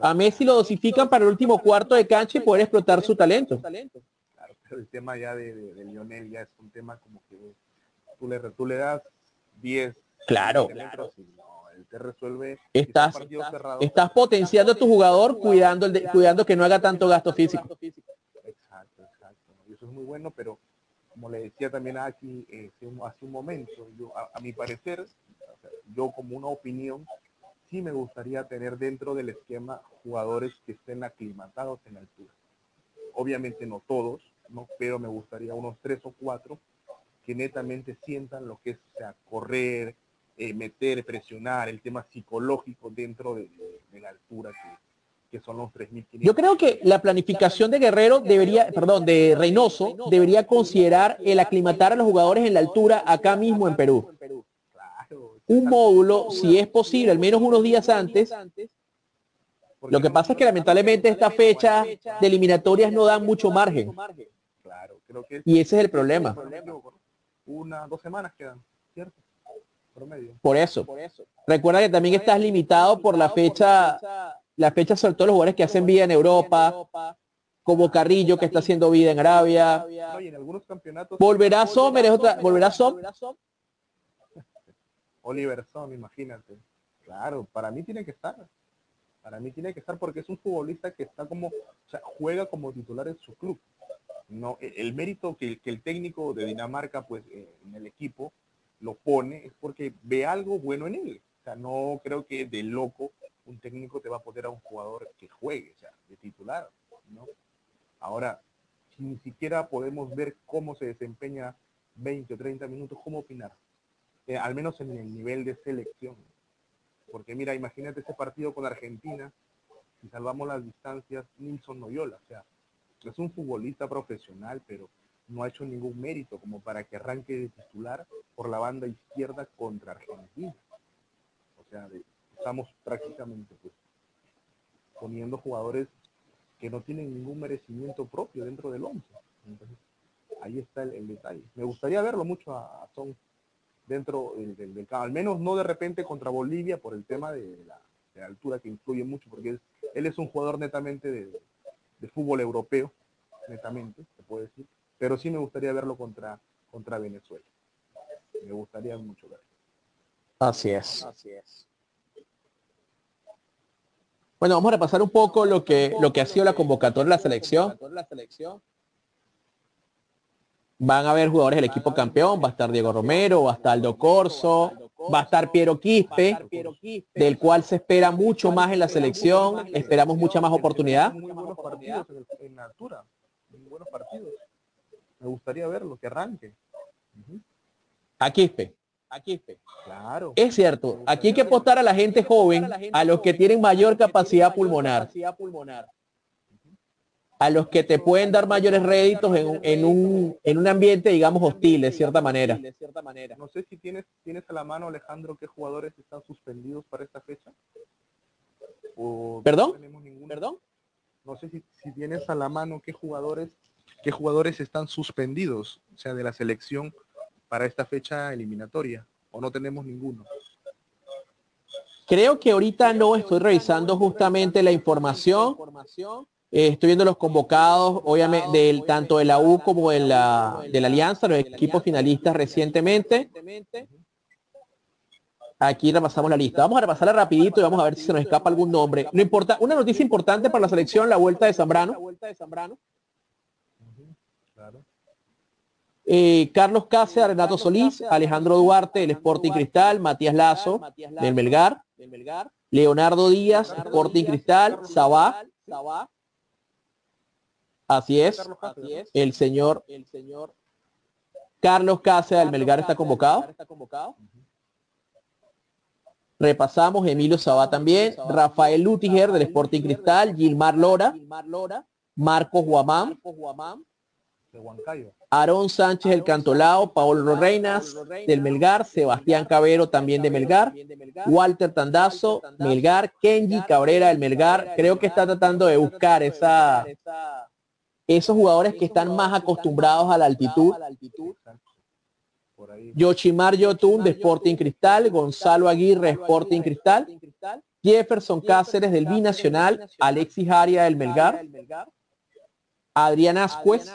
A Messi lo dosifican para el último cuarto de cancha y poder explotar su talento. Claro, pero el tema ya de, Lionel ya es un tema como que tú le, tú le das 10 claro, claro te resuelve. Estás, estás, potenciando a tu jugador cuidando, el cuidando que no haga tanto gasto físico. Exacto, exacto. Y eso es muy bueno, pero como le decía también aquí eh, hace un momento, yo, a, mi parecer, yo como una opinión, sí me gustaría tener dentro del esquema jugadores que estén aclimatados en altura. Obviamente no todos, ¿no? pero me gustaría unos tres o cuatro que netamente sientan lo que es sea, correr, eh, meter, presionar, el tema psicológico dentro de, la altura que, que son los 3.500. Yo creo que la planificación de Guerrero debería, perdón, de Reynoso debería considerar el aclimatar a los jugadores en la altura acá mismo en Perú. Un módulo, si es posible, al menos unos días antes. Lo que pasa es que lamentablemente esta fecha de eliminatorias no dan mucho margen. Claro, creo que Y ese es el problema. una, dos semanas quedan, ¿cierto? Promedio. Por eso. Recuerda que también estás limitado por la fecha, la fecha sobre todo los jugadores que hacen vida en Europa, como Carrillo que está haciendo vida en Arabia. Volverá Sommer, es otra, volverá Sommer. Oliver Son, imagínate. Claro, para mí tiene que estar. Para mí tiene que estar porque es un futbolista que está como, o sea, juega como titular en su club. No, el mérito que, que el técnico de Dinamarca, pues, eh, en el equipo lo pone es porque ve algo bueno en él. O sea, no creo que de loco un técnico te va a poner a un jugador que juegue, o sea, de titular, ¿no? Ahora, si ni siquiera podemos ver cómo se desempeña 20 o 30 minutos, ¿cómo opinar? Eh, al menos en el nivel de selección. Porque mira, imagínate ese partido con Argentina, si salvamos las distancias, Nilson Noyola, o sea, es un futbolista profesional, pero no ha hecho ningún mérito como para que arranque de titular por la banda izquierda contra Argentina. O sea, estamos prácticamente pues, poniendo jugadores que no tienen ningún merecimiento propio dentro del 11. Entonces, ahí está el, detalle. Me gustaría verlo mucho a, a Son dentro del, del, al menos no de repente contra Bolivia por el tema de la, altura que influye mucho, porque él es un jugador netamente de fútbol europeo, netamente, se puede decir, pero sí me gustaría verlo contra, contra Venezuela. Me gustaría mucho verlo. Así es. Bueno, vamos a repasar un poco lo que, lo que ha sido la convocatoria de la selección. Van a haber jugadores del equipo campeón, va a estar Diego Romero, va a estar Aldo Corso, va a estar Piero Quispe, del cual se espera mucho más en la selección, esperamos mucha más oportunidad. Muy buenos partidos en, la altura, muy buenos partidos. Me gustaría verlo, que arranque. Ujú. A Quispe. A Quispe. Claro. Es cierto, aquí hay que apostar a la gente joven, a los que tienen mayor capacidad pulmonar, a los que te pueden dar mayores réditos en, un- en un, en un ambiente, digamos, hostil, de cierta manera. No sé si tienes, tienes a la mano, Alejandro, qué jugadores están suspendidos para esta fecha. O ¿Perdón? no tenemos ninguno. No sé si, si tienes a la mano qué jugadores, qué jugadores están suspendidos, o sea, de la selección para esta fecha eliminatoria. O no tenemos ninguno. Creo que ahorita no estoy revisando justamente la información. Eh, estoy viendo los convocados, obviamente, del, tanto de la U como de la, de la Alianza, los equipos finalistas recientemente. Aquí repasamos la lista. Vamos a repasarla rapidito y vamos a ver si se nos escapa algún nombre. No importa, una noticia importante para la selección, la vuelta de Zambrano. Claro. Eh, Carlos Cáceres, Renato Solís, Alejandro Duarte del Sporting Cristal, Matías Lazo del Melgar, Leonardo Díaz, Sporting Cristal, Sabá. Así es, el señor, Carlos Cáceres del Melgar está convocado. Repasamos Emilio Sabá también, Rafael Lutiger del Sporting Cristal, Gilmar Lora, Marcos Guamán, De Huancayo. Aarón Sánchez del Cantolao, Paolo Reinas del Melgar, Sebastián Cabero también de Melgar, Walter Tandazo, Melgar, Kenji Cabrera del Melgar. Creo que está tratando de buscar esa, esos jugadores que están más acostumbrados a la altitud. Yoshimar Yotun de Sporting Cristal, Gonzalo Aguirre Sporting Cristal, Jefferson Cáceres del Binacional, Alexis Aria del Melgar, Adrián Ascuez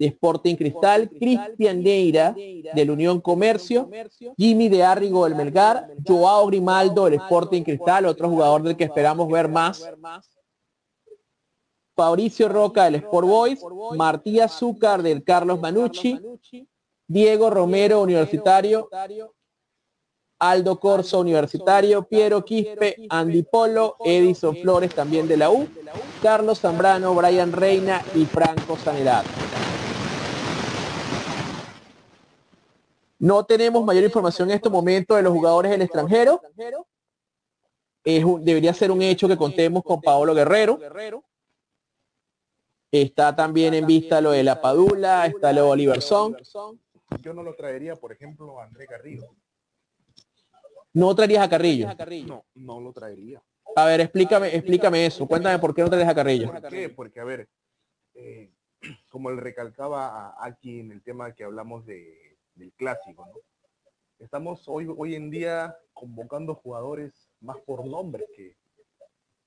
de Sporting Cristal, Cristian Neira del Unión Comercio, Jimmy de Arrigo del Melgar, Joao Grimaldo del Sporting Cristal, otro jugador del que esperamos ver más. Fabricio Roca del Sport Boys, Martí Azúcar del Carlos Manucci, Diego Romero Universitario, Aldo Corso Universitario, Piero Quispe, Andy Polo, Edison Flores también de la U, Carlos Zambrano, Brian Reina y Franco Sanedad. No tenemos mayor información en este momento de los jugadores del extranjero. es un- debería ser un hecho que contemos con Paolo Guerrero. Está también en vista lo de la Padula, está lo de Oliver Son. Yo no lo traería, por ejemplo, a André Carrillo. No traerías a Carrillo. No, no lo traería. A ver, explícame, explícame eso. Cuéntame por qué no traes a Carrillo. ¿Por qué? Porque, a ver, eh, [clears throat] como le recalcaba a- aquí en el tema que hablamos de, del clásico, ¿no? Estamos hoy, hoy en día convocando jugadores más por nombres que,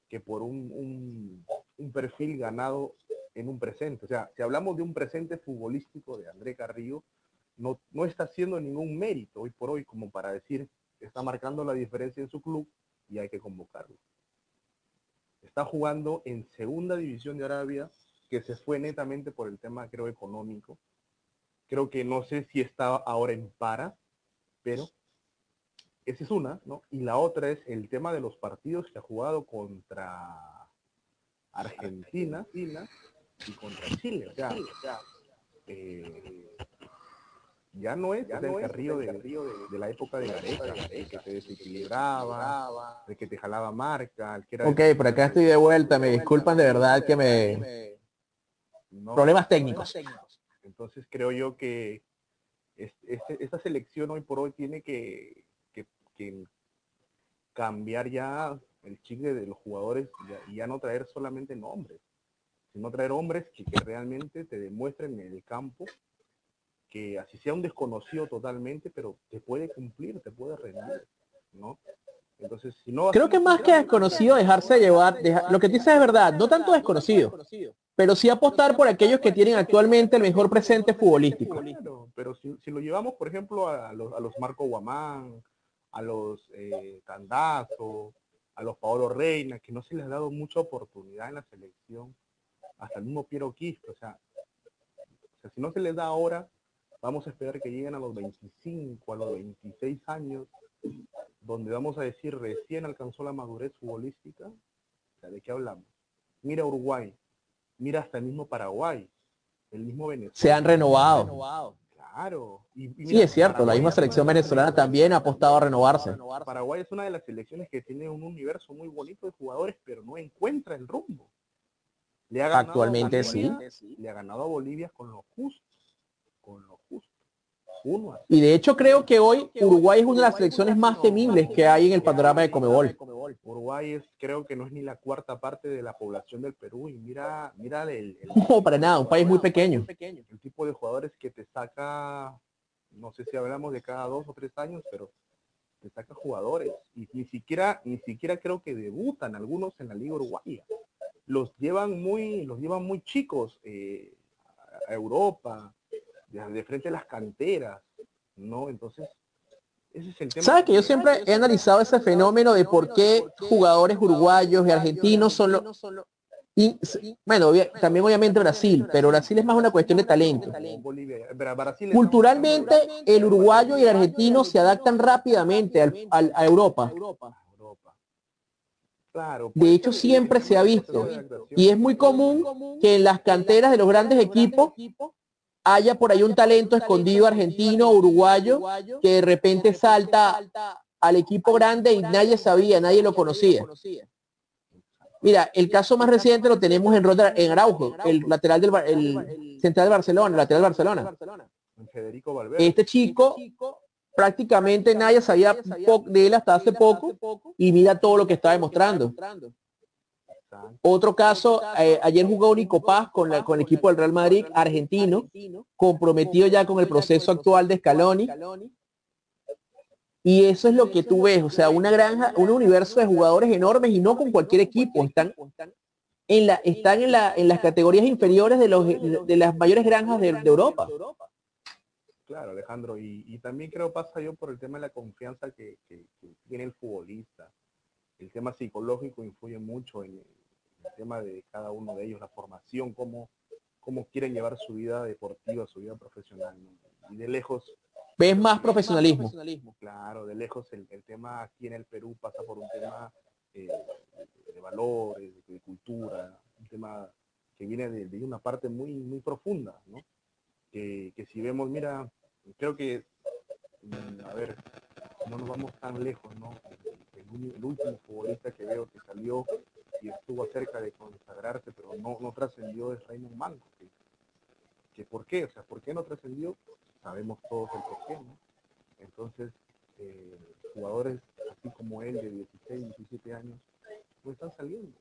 que por un, un- un perfil ganado en un presente. O sea, si hablamos de un presente futbolístico de André Carrillo, no, no está haciendo ningún mérito hoy por hoy como para decir está marcando la diferencia en su club y hay que convocarlo. Está jugando en segunda división de Arabia, que se fue netamente por el tema, creo, económico. Creo que no sé si está ahora en para, pero esa es una, ¿no? Y la otra es el tema de los partidos que ha jugado contra Argentina y contra Chile. O sea, eh, ya no es, Ya el no es Carrillo el de, de la época de Gareca, el que te desequilibraba, el que te jalaba marca, el que era Ok, por acá estoy de vuelta. Me disculpan de verdad que me... ¿no? Problemas técnicos. Entonces creo yo que es- este- esta selección hoy por hoy tiene que, que- que cambiar ya el chicle de los jugadores ya- y ya no traer solamente nombres, sino traer hombres que, que realmente te demuestren en el campo que así sea un desconocido totalmente, pero te puede cumplir, te puede rendir, ¿no? Entonces, si no Creo que más que desconocido, dejarse llevar, deja- lo que dices es verdad, no tanto desconocido, pero sí apostar por aquellos que tienen actualmente el mejor presente futbolístico. Claro, pero si, si lo llevamos, por ejemplo, a los, a los Marco Guamán, a los eh, Tandazo, a los Paolo Reina, que no se les ha dado mucha oportunidad en la selección, hasta el mismo Piero Quispe, o sea, o sea, si no se les da ahora, vamos a esperar que lleguen a los 25, a los 26 años, donde vamos a decir recién alcanzó la madurez futbolística, o sea, ¿de qué hablamos? Mira Uruguay, mira hasta el mismo Paraguay, el mismo Venezuela. Se han renovado. Claro. Y, y Sí, es cierto, la misma selección de venezolana también ha apostado a renovarse. Paraguay es una de las selecciones que tiene un universo muy bonito de jugadores, pero no encuentra el rumbo. Le ha ganado a Actualmente Bolivia, Le ha ganado a Bolivia con lo justo. Con lo justo. Y de hecho creo que hoy Uruguay es una de las selecciones más temibles que hay en el panorama de Comebol. Uruguay es, creo que no es ni la cuarta parte de la población del Perú y mira, mira el, el- No, para nada, un país muy pequeño. el tipo de jugadores que te saca, no sé si hablamos de cada dos o tres años, pero te saca jugadores y ni siquiera, ni siquiera creo que debutan algunos en la liga uruguaya. Los llevan muy, los llevan muy chicos eh, a Europa, de, de frente a las canteras, ¿no? Entonces, ese es el tema. ¿Sabes que yo siempre he analizado ese fenómeno de por qué jugadores uruguayos y argentinos son los... Y, bueno, también obviamente Brasil, pero Brasil es más una cuestión de talento. Culturalmente, el uruguayo y el argentino se adaptan rápidamente al- al- a Europa. De hecho, siempre se ha visto. Y es muy común que en las canteras de los grandes equipos haya por ahí un talento escondido argentino o uruguayo que de repente salta al equipo grande y nadie sabía, nadie lo conocía. Mira, el caso más reciente lo tenemos en, Roda- en Araujo, el lateral del el central de Barcelona, el lateral de Barcelona. Federico Valverde. Este chico prácticamente nadie sabía de él hasta hace poco y mira todo lo que está demostrando. Otro caso, eh, ayer jugó Nico Paz con, la- con el equipo del Real Madrid, argentino, comprometido ya con el proceso actual de Scaloni. Y eso es lo que tú ves, o sea, una granja, un universo de jugadores enormes y no con cualquier equipo, están en la, están en la, en las categorías inferiores de los de las mayores granjas de, Europa. Claro, Alejandro, y, también creo pasa yo por el tema de la confianza que, que- que tiene el futbolista. El tema psicológico influye mucho en el, el tema de cada uno de ellos, la formación, cómo, cómo quieren llevar su vida deportiva, su vida profesional. ¿no? Y de lejos... Ves más profesionalismo. Claro, de lejos el, el tema aquí en el Perú pasa por un tema eh, de valores, de, cultura, un tema que viene de, de una parte muy, muy profunda, ¿no? que, que si vemos, mira, creo que, mm, a ver, no nos vamos tan lejos, ¿no? Uni- el último futbolista que veo que salió y estuvo cerca de consagrarse, pero no, no trascendió es Raymond Manco. Que, ¿Por qué? O sea, ¿por qué no trascendió? Sabemos todos el por qué. Entonces, eh, jugadores así como él de 16, 17 años no están saliendo.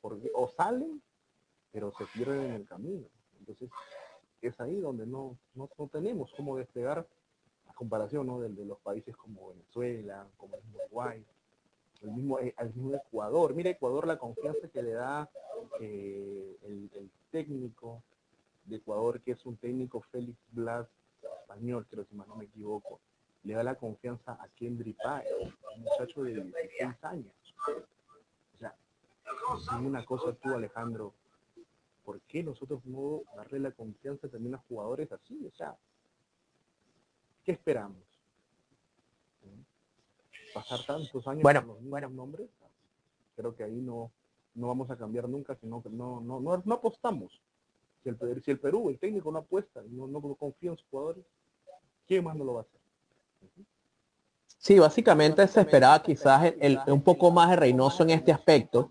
Porque, o salen, pero se pierden en el camino. Entonces, es ahí donde no, no, no tenemos cómo despegar a comparación ¿no? de, de los países como Venezuela, como el Uruguay, el mismo, eh, al mismo Ecuador. Mira Ecuador la confianza que le da eh, el, el técnico de Ecuador, que es un técnico Félix Blas español, creo si no me equivoco, le da la confianza a Kendry Páez, un muchacho de 16 años. O sea, una cosa tú, Alejandro, ¿por qué nosotros no darle la confianza también a jugadores así? O sea, ¿qué esperamos? ¿Pasar tantos años Bueno, con los mismos nombres? Creo que ahí no, no vamos a cambiar nunca, sino que no, no, no, no apostamos. Si el, Perú- si el Perú, el técnico no apuesta, no, no confía en sus jugadores, ¿quién más no lo va a hacer? Sí, básicamente se esperaba quizás el- el- un poco más de Reynoso en este aspecto.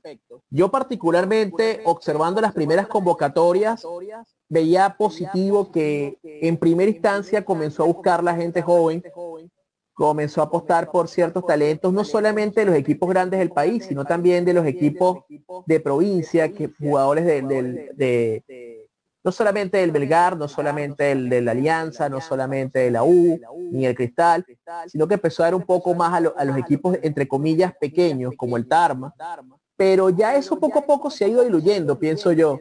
Yo particularmente, observando las primeras convocatorias, veía positivo que en primera instancia comenzó a buscar la gente joven, comenzó a apostar por ciertos talentos, no solamente de los equipos grandes del país, sino también de los equipos de provincia, que jugadores del- del- de, no solamente del Belgar, no solamente el de la Alianza, no solamente de la U, ni el Cristal, sino que empezó a dar un poco más a los equipos, entre comillas, pequeños, como el Tarma. Pero ya eso poco a poco se ha ido diluyendo, pienso yo.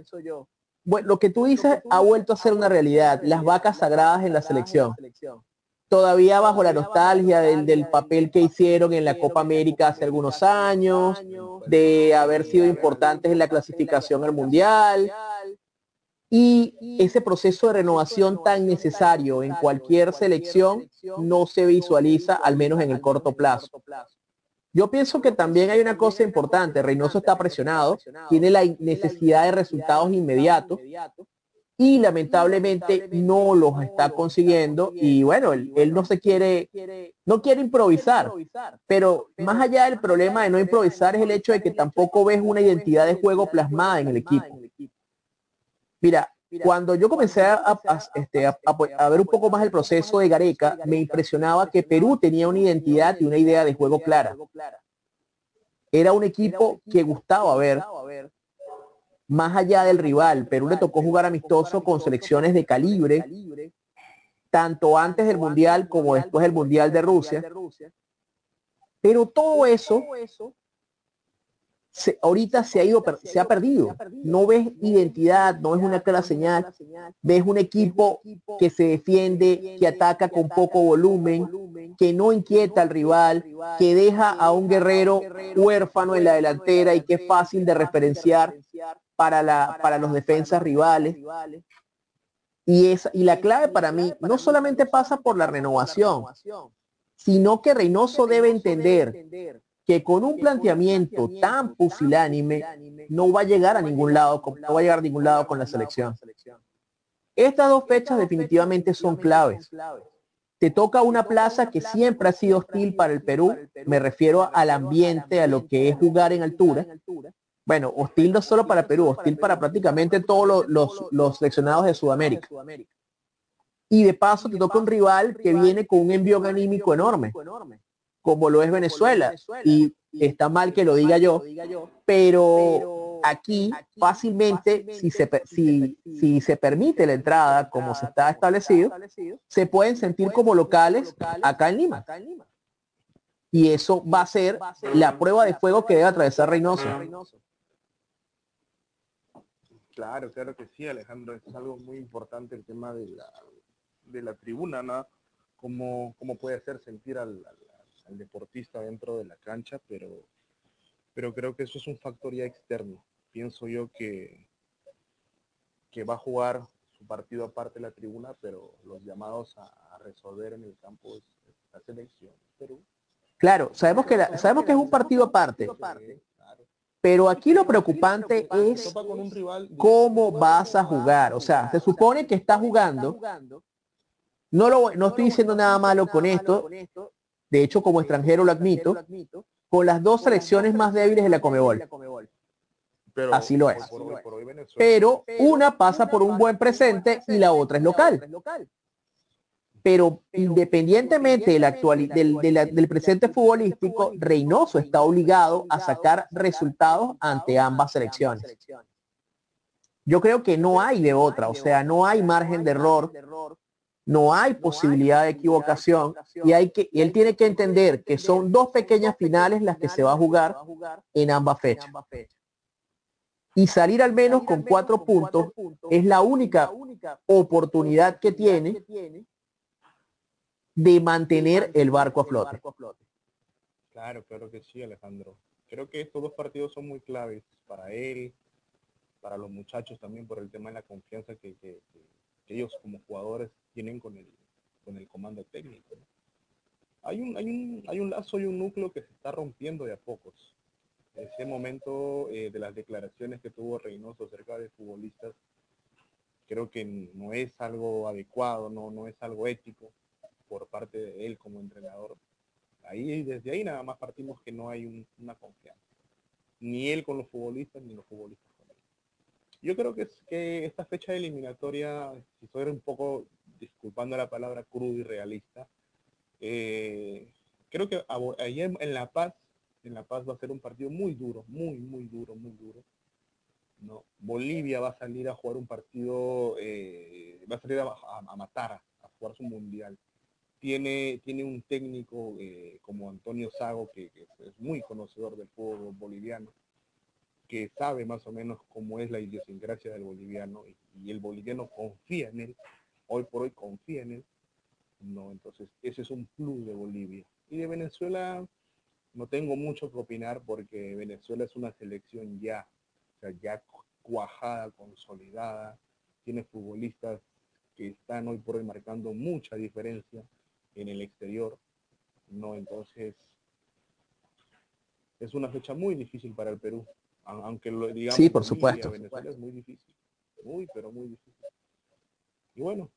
Bueno, lo que tú dices ha vuelto a ser una realidad, las vacas sagradas en la selección. Todavía bajo la nostalgia del, del papel que hicieron en la Copa América hace algunos años, de haber sido importantes en la clasificación al Mundial, y ese proceso de renovación tan necesario en cualquier selección no se visualiza, al menos en el corto plazo. Yo pienso que también hay una cosa importante, Reynoso está presionado, tiene la necesidad de resultados inmediatos y lamentablemente no los está consiguiendo y bueno, él, él no se quiere, no quiere improvisar, pero más allá del problema de no improvisar es el hecho de que tampoco ves una identidad de juego plasmada en el equipo. Mira, cuando yo comencé a, a- este, ver un poco más el proceso de Gareca, me impresionaba que Perú tenía una identidad y una idea de juego clara. Era un equipo que gustaba ver más allá del rival. Perú le tocó jugar amistoso con selecciones de calibre, tanto antes del Mundial como después del Mundial de Rusia. Pero todo eso se- ahorita se ha ido, se ha perdido. No ves identidad, no ves una clara señal, ves un equipo que se defiende, que ataca con poco volumen, que no inquieta al rival, que deja a un guerrero huérfano en la delantera y que es fácil de referenciar para, la, para los defensas rivales. Y, esa, y la clave para mí no solamente pasa por la renovación, sino que Reynoso debe entender que con un planteamiento tan pusilánime no va a llegar a ningún lado, no va a llegar a ningún lado con la selección. Estas dos fechas definitivamente son claves. Te toca una plaza que siempre ha sido hostil para el Perú, me refiero al ambiente, a lo que es jugar en altura. Bueno, hostil no solo para Perú, hostil para prácticamente todos los, los, seleccionados de Sudamérica. Y de paso te toca un rival que viene con un envío anímico enorme, como lo es Venezuela. Y está mal que lo diga yo, pero aquí fácilmente, si se, si se permite la entrada como se está establecido, se pueden sentir como locales acá en Lima. Y eso va a ser la prueba de fuego que debe atravesar Reynoso. Claro, claro que sí, Alejandro. Es algo muy importante el tema de la, de la tribuna, ¿no? Cómo, cómo puede hacer sentir al, al- al deportista dentro de la cancha, pero, pero creo que eso es un factor ya externo. Pienso yo que, que va a jugar su partido aparte de la tribuna, pero los llamados a, a resolver en el campo es, es la selección. Perú. Claro, sabemos que, la- sabemos que es un partido aparte, pero aquí lo preocupante es cómo vas a jugar. O sea, se supone que estás jugando. No, lo, no estoy diciendo nada malo con esto. De hecho, como extranjero lo admito. con las dos selecciones más débiles de la Comebol. Pero Así lo es. por hoy- por hoy Venezuela- Pero una pasa por un buen presente y la otra es local. Pero independientemente de la actuali- del, de la- del presente futbolístico, Reynoso está obligado a sacar resultados ante ambas selecciones. Yo creo que no hay de otra, o sea, no hay margen de error, no hay posibilidad de equivocación y hay que y él tiene que entender que son dos pequeñas finales las que se va a jugar en ambas fechas. Y salir al menos con cuatro puntos es la única oportunidad que tiene de mantener el barco a flote. Claro, claro que sí, Alejandro. Creo que estos dos partidos son muy claves para él, para los muchachos también por el tema de la confianza que, que- ellos como jugadores tienen con el, con el comando técnico. Hay un, hay, un, hay un lazo y un núcleo que se está rompiendo de a pocos. Ese momento eh, de las declaraciones que tuvo Reynoso acerca de futbolistas, creo que no es algo adecuado, no, no es algo ético por parte de él como entrenador. Ahí, desde ahí nada más partimos que no hay un- una confianza. Ni él con los futbolistas, ni los futbolistas con él. Yo creo que, es, que esta fecha eliminatoria, si soy un poco, disculpando la palabra crudo y realista, eh, creo que ahí en, La Paz, en La Paz va a ser un partido muy duro, muy, muy duro, muy duro. ¿no? Bolivia va a salir a jugar un partido, eh, va a salir a, matar, a jugar su mundial tiene, tiene un técnico eh, como Antonio Sago, que, es muy conocedor del fútbol boliviano, que sabe más o menos cómo es la idiosincrasia del boliviano y, y el boliviano confía en él, hoy por hoy confía en él, no, entonces ese es un plus de Bolivia. Y de Venezuela no tengo mucho que opinar porque Venezuela es una selección ya, o sea, ya cuajada, consolidada, tiene futbolistas que están hoy por hoy marcando mucha diferencia en el exterior, ¿no? Entonces, es una fecha muy difícil para el Perú, aunque lo digamos. Sí, por supuesto. Venezuela es muy difícil, muy, pero muy difícil. Y bueno,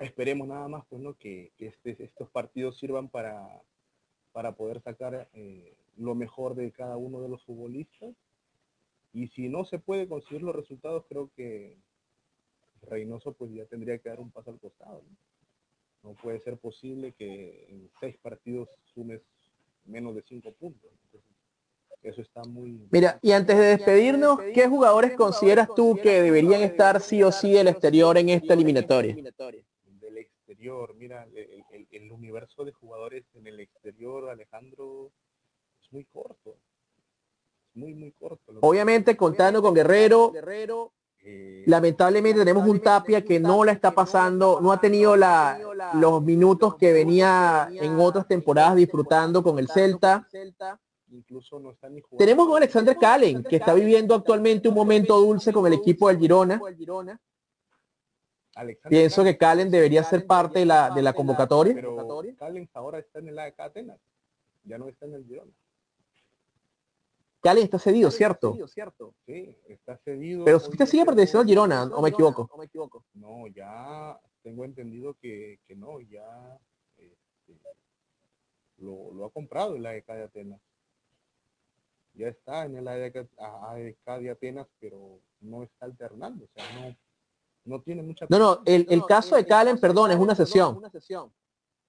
esperemos nada más, pues, ¿no? Que, que este- estos partidos sirvan para, para poder sacar eh, lo mejor de cada uno de los futbolistas. Y si no se puede conseguir los resultados, creo que Reynoso pues ya tendría que dar un paso al costado. ¿no? No puede ser posible que en seis partidos sumes menos de cinco puntos. Entonces, eso está muy... Mira, y antes de despedirnos, ¿qué jugadores consideras tú que deberían estar sí o sí del exterior en esta eliminatoria? del exterior. Mira, el, el- el universo de jugadores en el exterior, Alejandro, es muy corto. Es muy, muy corto. Obviamente contando con Guerrero, eh, lamentablemente tenemos un Tapia que no la está pasando, no ha tenido la, los minutos que venía en otras temporadas disfrutando con el Celta. incluso no está ni jugando. Tenemos a Alexander Calen, que está viviendo actualmente un momento dulce con el equipo del Girona. Alexander Pienso que Calen debería ser parte de la, de la convocatoria. Pero ahora está en el AEK Atenas. Ya no está en el Girona. Calen está cedido, ¿cierto? Sí, está cedido. Pero usted sigue perteneciendo al Girona, ¿o me equivoco? No, ya tengo entendido que, que no, ya este, lo, lo ha comprado el AEK de Atenas. Ya está en el AEK, AEK de Atenas, pero no está alternando, o sea, no, no tiene mucha... No, no, el, el caso de Calen, perdón, es una sesión.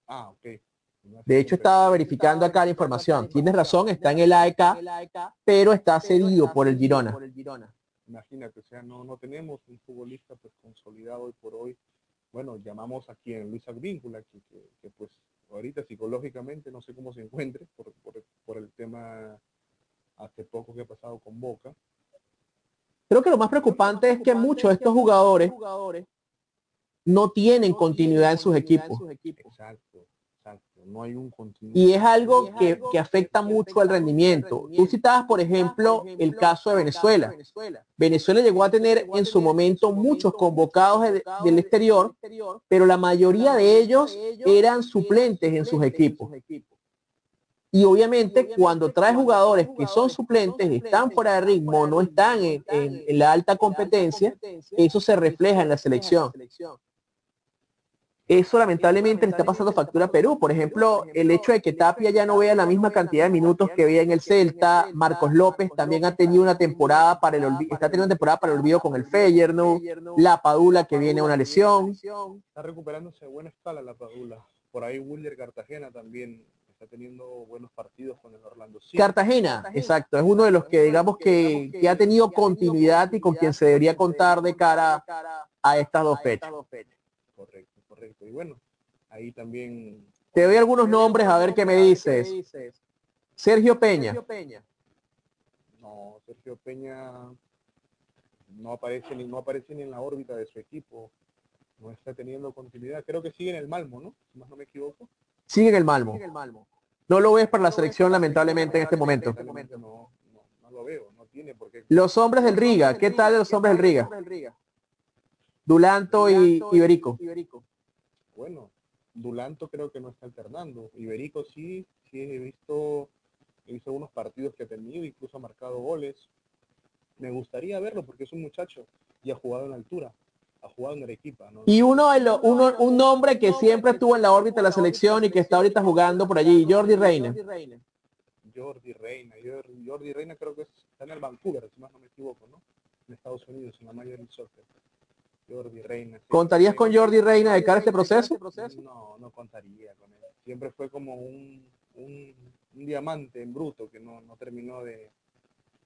Ah, ok. De hecho, estaba verificando acá la información. Tienes razón, está en el AEK, pero está cedido por el Girona. Imagínate, o sea, no, no tenemos un futbolista pues consolidado hoy por hoy. Bueno, llamamos aquí en Luis Advíncula, que, que, que, pues ahorita psicológicamente no sé cómo se encuentre por, por, por el tema hace poco que ha pasado con Boca. Creo que lo más preocupante es que muchos de estos jugadores no tienen continuidad en sus equipos. Exacto. No hay un continuo. Y es algo que, que afecta mucho al rendimiento. Tú citabas, por ejemplo, el caso de Venezuela. Venezuela llegó a tener en su momento muchos convocados de- del exterior, pero la mayoría de ellos eran suplentes en sus equipos. Y obviamente cuando traes jugadores que son suplentes, están fuera de ritmo, no están en, en- en la alta competencia, eso se refleja en la selección. Eso lamentablemente le está pasando factura a Perú. Por ejemplo, el hecho de que Tapia ya no vea la misma cantidad de minutos que veía en el Celta, Marcos López también ha tenido una temporada para el olvido, está teniendo una temporada para el olvido con el Feyenoord, La Padula que viene a una lesión. Está recuperándose a buena escala la Padula. Por ahí Wilder Cartagena también está teniendo buenos partidos con el Orlando. Cartagena, exacto, es uno de los que digamos que, que ha tenido continuidad y con quien se debería contar de cara a estas dos fechas. Y bueno, ahí también... Te doy algunos nombres a ver qué me dices. Sergio Peña. No, Sergio Peña no aparece ni no aparece ni en la órbita de su equipo. No está teniendo continuidad. Creo que sigue en el Malmo, ¿no? Si más no me equivoco. Sigue en el Malmo. No lo ves para la selección lamentablemente en este momento. No, no, no lo veo, no tiene por qué. Los hombres del Riga, ¿qué tal los hombres del Riga? Dulanto y Iberico. Bueno, Dulanto creo que no está alternando. Iberico sí, sí he visto, he visto unos partidos que ha tenido, incluso ha marcado goles. Me gustaría verlo porque es un muchacho y ha jugado en altura, ha jugado en Arequipa. ¿no? Y uno, de los- uno, un nombre que siempre estuvo en la órbita de la selección y que está ahorita jugando por allí, Jordi Reina. Jordi Reina. Jordi, Jordi Reina creo que está en el Vancouver, si más no me equivoco, ¿no? En Estados Unidos, en la Major League Soccer. Jordi Reina. ¿Contarías con Jordi Reina de cara a este proceso? No, no contaría con él. Siempre fue como un, un, un diamante en bruto que no, no terminó de,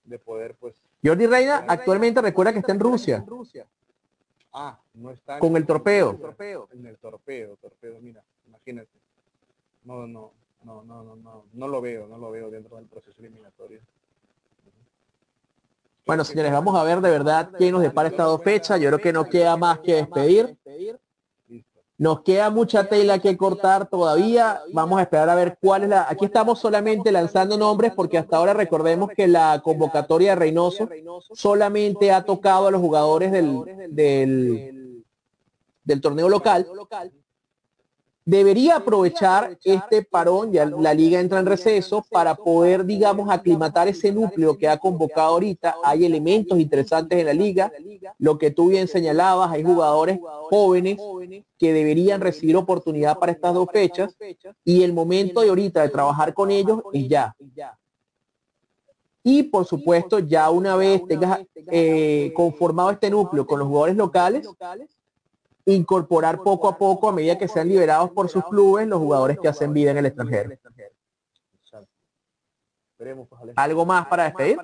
de poder, pues... Jordi Reina actualmente recuerda que está en Rusia. Ah, no está... Con el torpeo. En el torpeo, torpeo, mira, imagínate. No, no, no, no, no, no, no lo veo, no lo veo dentro del proceso eliminatorio. Bueno, señores, vamos a ver de verdad qué nos depara esta dos fechas. Yo creo que no queda más que despedir. Nos queda mucha tela que cortar todavía. Vamos a esperar a ver cuál es la... Aquí estamos solamente lanzando nombres porque hasta ahora recordemos que la convocatoria de Reynoso solamente ha tocado a los jugadores del, del, del torneo local. Debería aprovechar este parón, ya la liga entra en receso, para poder, digamos, aclimatar ese núcleo que ha convocado ahorita. Hay elementos interesantes en la liga. Lo que tú bien señalabas, hay jugadores jóvenes que deberían recibir oportunidad para estas dos fechas. Y el momento de ahorita de trabajar con ellos es ya. Y por supuesto, ya una vez tengas eh, conformado este núcleo con los jugadores locales, incorporar poco a poco, a medida que sean liberados por sus clubes, los jugadores que hacen vida en el extranjero. ¿Algo más para despedir?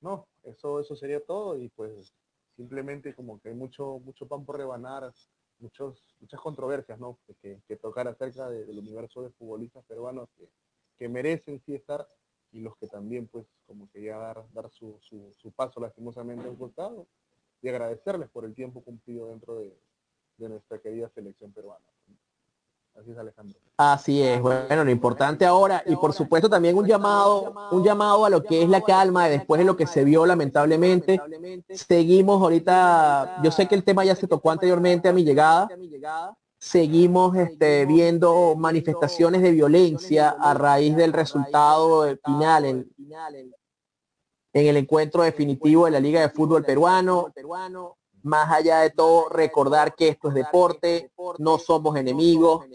No, eso, eso sería todo y pues simplemente como que hay mucho, mucho pan por rebanar, muchos, muchas controversias, ¿no? Que- Que, tocar acerca de- del universo de futbolistas peruanos que, que merecen sí estar y los que también pues como que ya dar, dar su, su, paso lastimosamente han costado y agradecerles por el tiempo cumplido dentro de, de nuestra querida selección peruana. Así es Alejandro. Así es, bueno, lo importante ahora, y por supuesto también un llamado, un llamado a lo que es la calma de después de lo que se vio lamentablemente. Seguimos ahorita, yo sé que el tema ya se tocó anteriormente a mi llegada. Seguimos este, viendo manifestaciones de violencia a raíz del resultado final en, en el encuentro definitivo de la Liga de Fútbol Peruano. Más allá de todo, recordar que esto es deporte, no somos enemigos,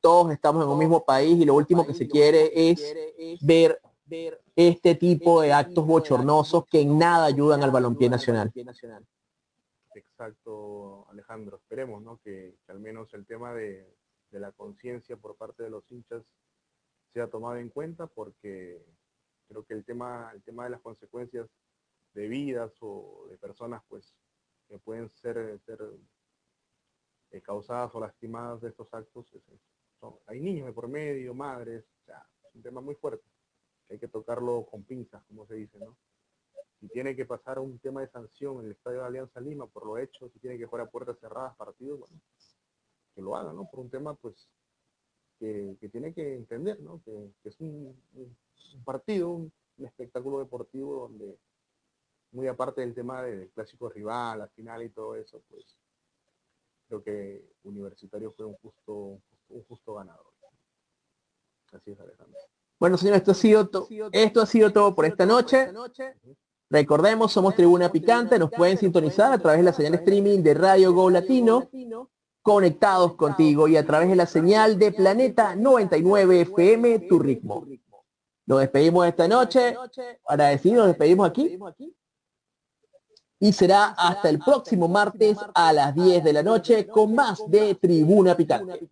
todos estamos en un mismo país y lo último que se quiere es ver este tipo de actos bochornosos que en nada ayudan al balompié nacional. Exacto, Alejandro. Esperemos, ¿no? Que, que al menos el tema de, de la conciencia por parte de los hinchas sea tomado en cuenta porque creo que el tema, el tema de las consecuencias de vidas o de personas pues que pueden ser, ser eh, causadas o lastimadas de estos actos, son- hay niños de por medio, madres, o sea, es un tema muy fuerte, hay que tocarlo con pinzas, como se dice, ¿no? Si tiene que pasar un tema de sanción en el Estadio de Alianza Lima por lo hecho, si tiene que jugar a puertas cerradas partidos, bueno, que lo haga, ¿no? Por un tema, pues, que, que tiene que entender, ¿no? Que, es un, partido, un espectáculo deportivo donde, muy aparte del tema del clásico rival, la final y todo eso, pues, creo que Universitario fue un justo, un justo ganador. Así es, Alejandro. Bueno, señores, esto ha sido, to- esto ha sido todo por esta noche. Recordemos, somos Tribuna Picante, nos pueden sintonizar a través de la señal streaming de Radio Go Latino, conectados contigo y a través de la señal de Planeta 99 FM, tu ritmo. Nos despedimos esta noche. Para decir, nos despedimos aquí. Y será hasta el próximo martes a las 10 de la noche con más de Tribuna Picante.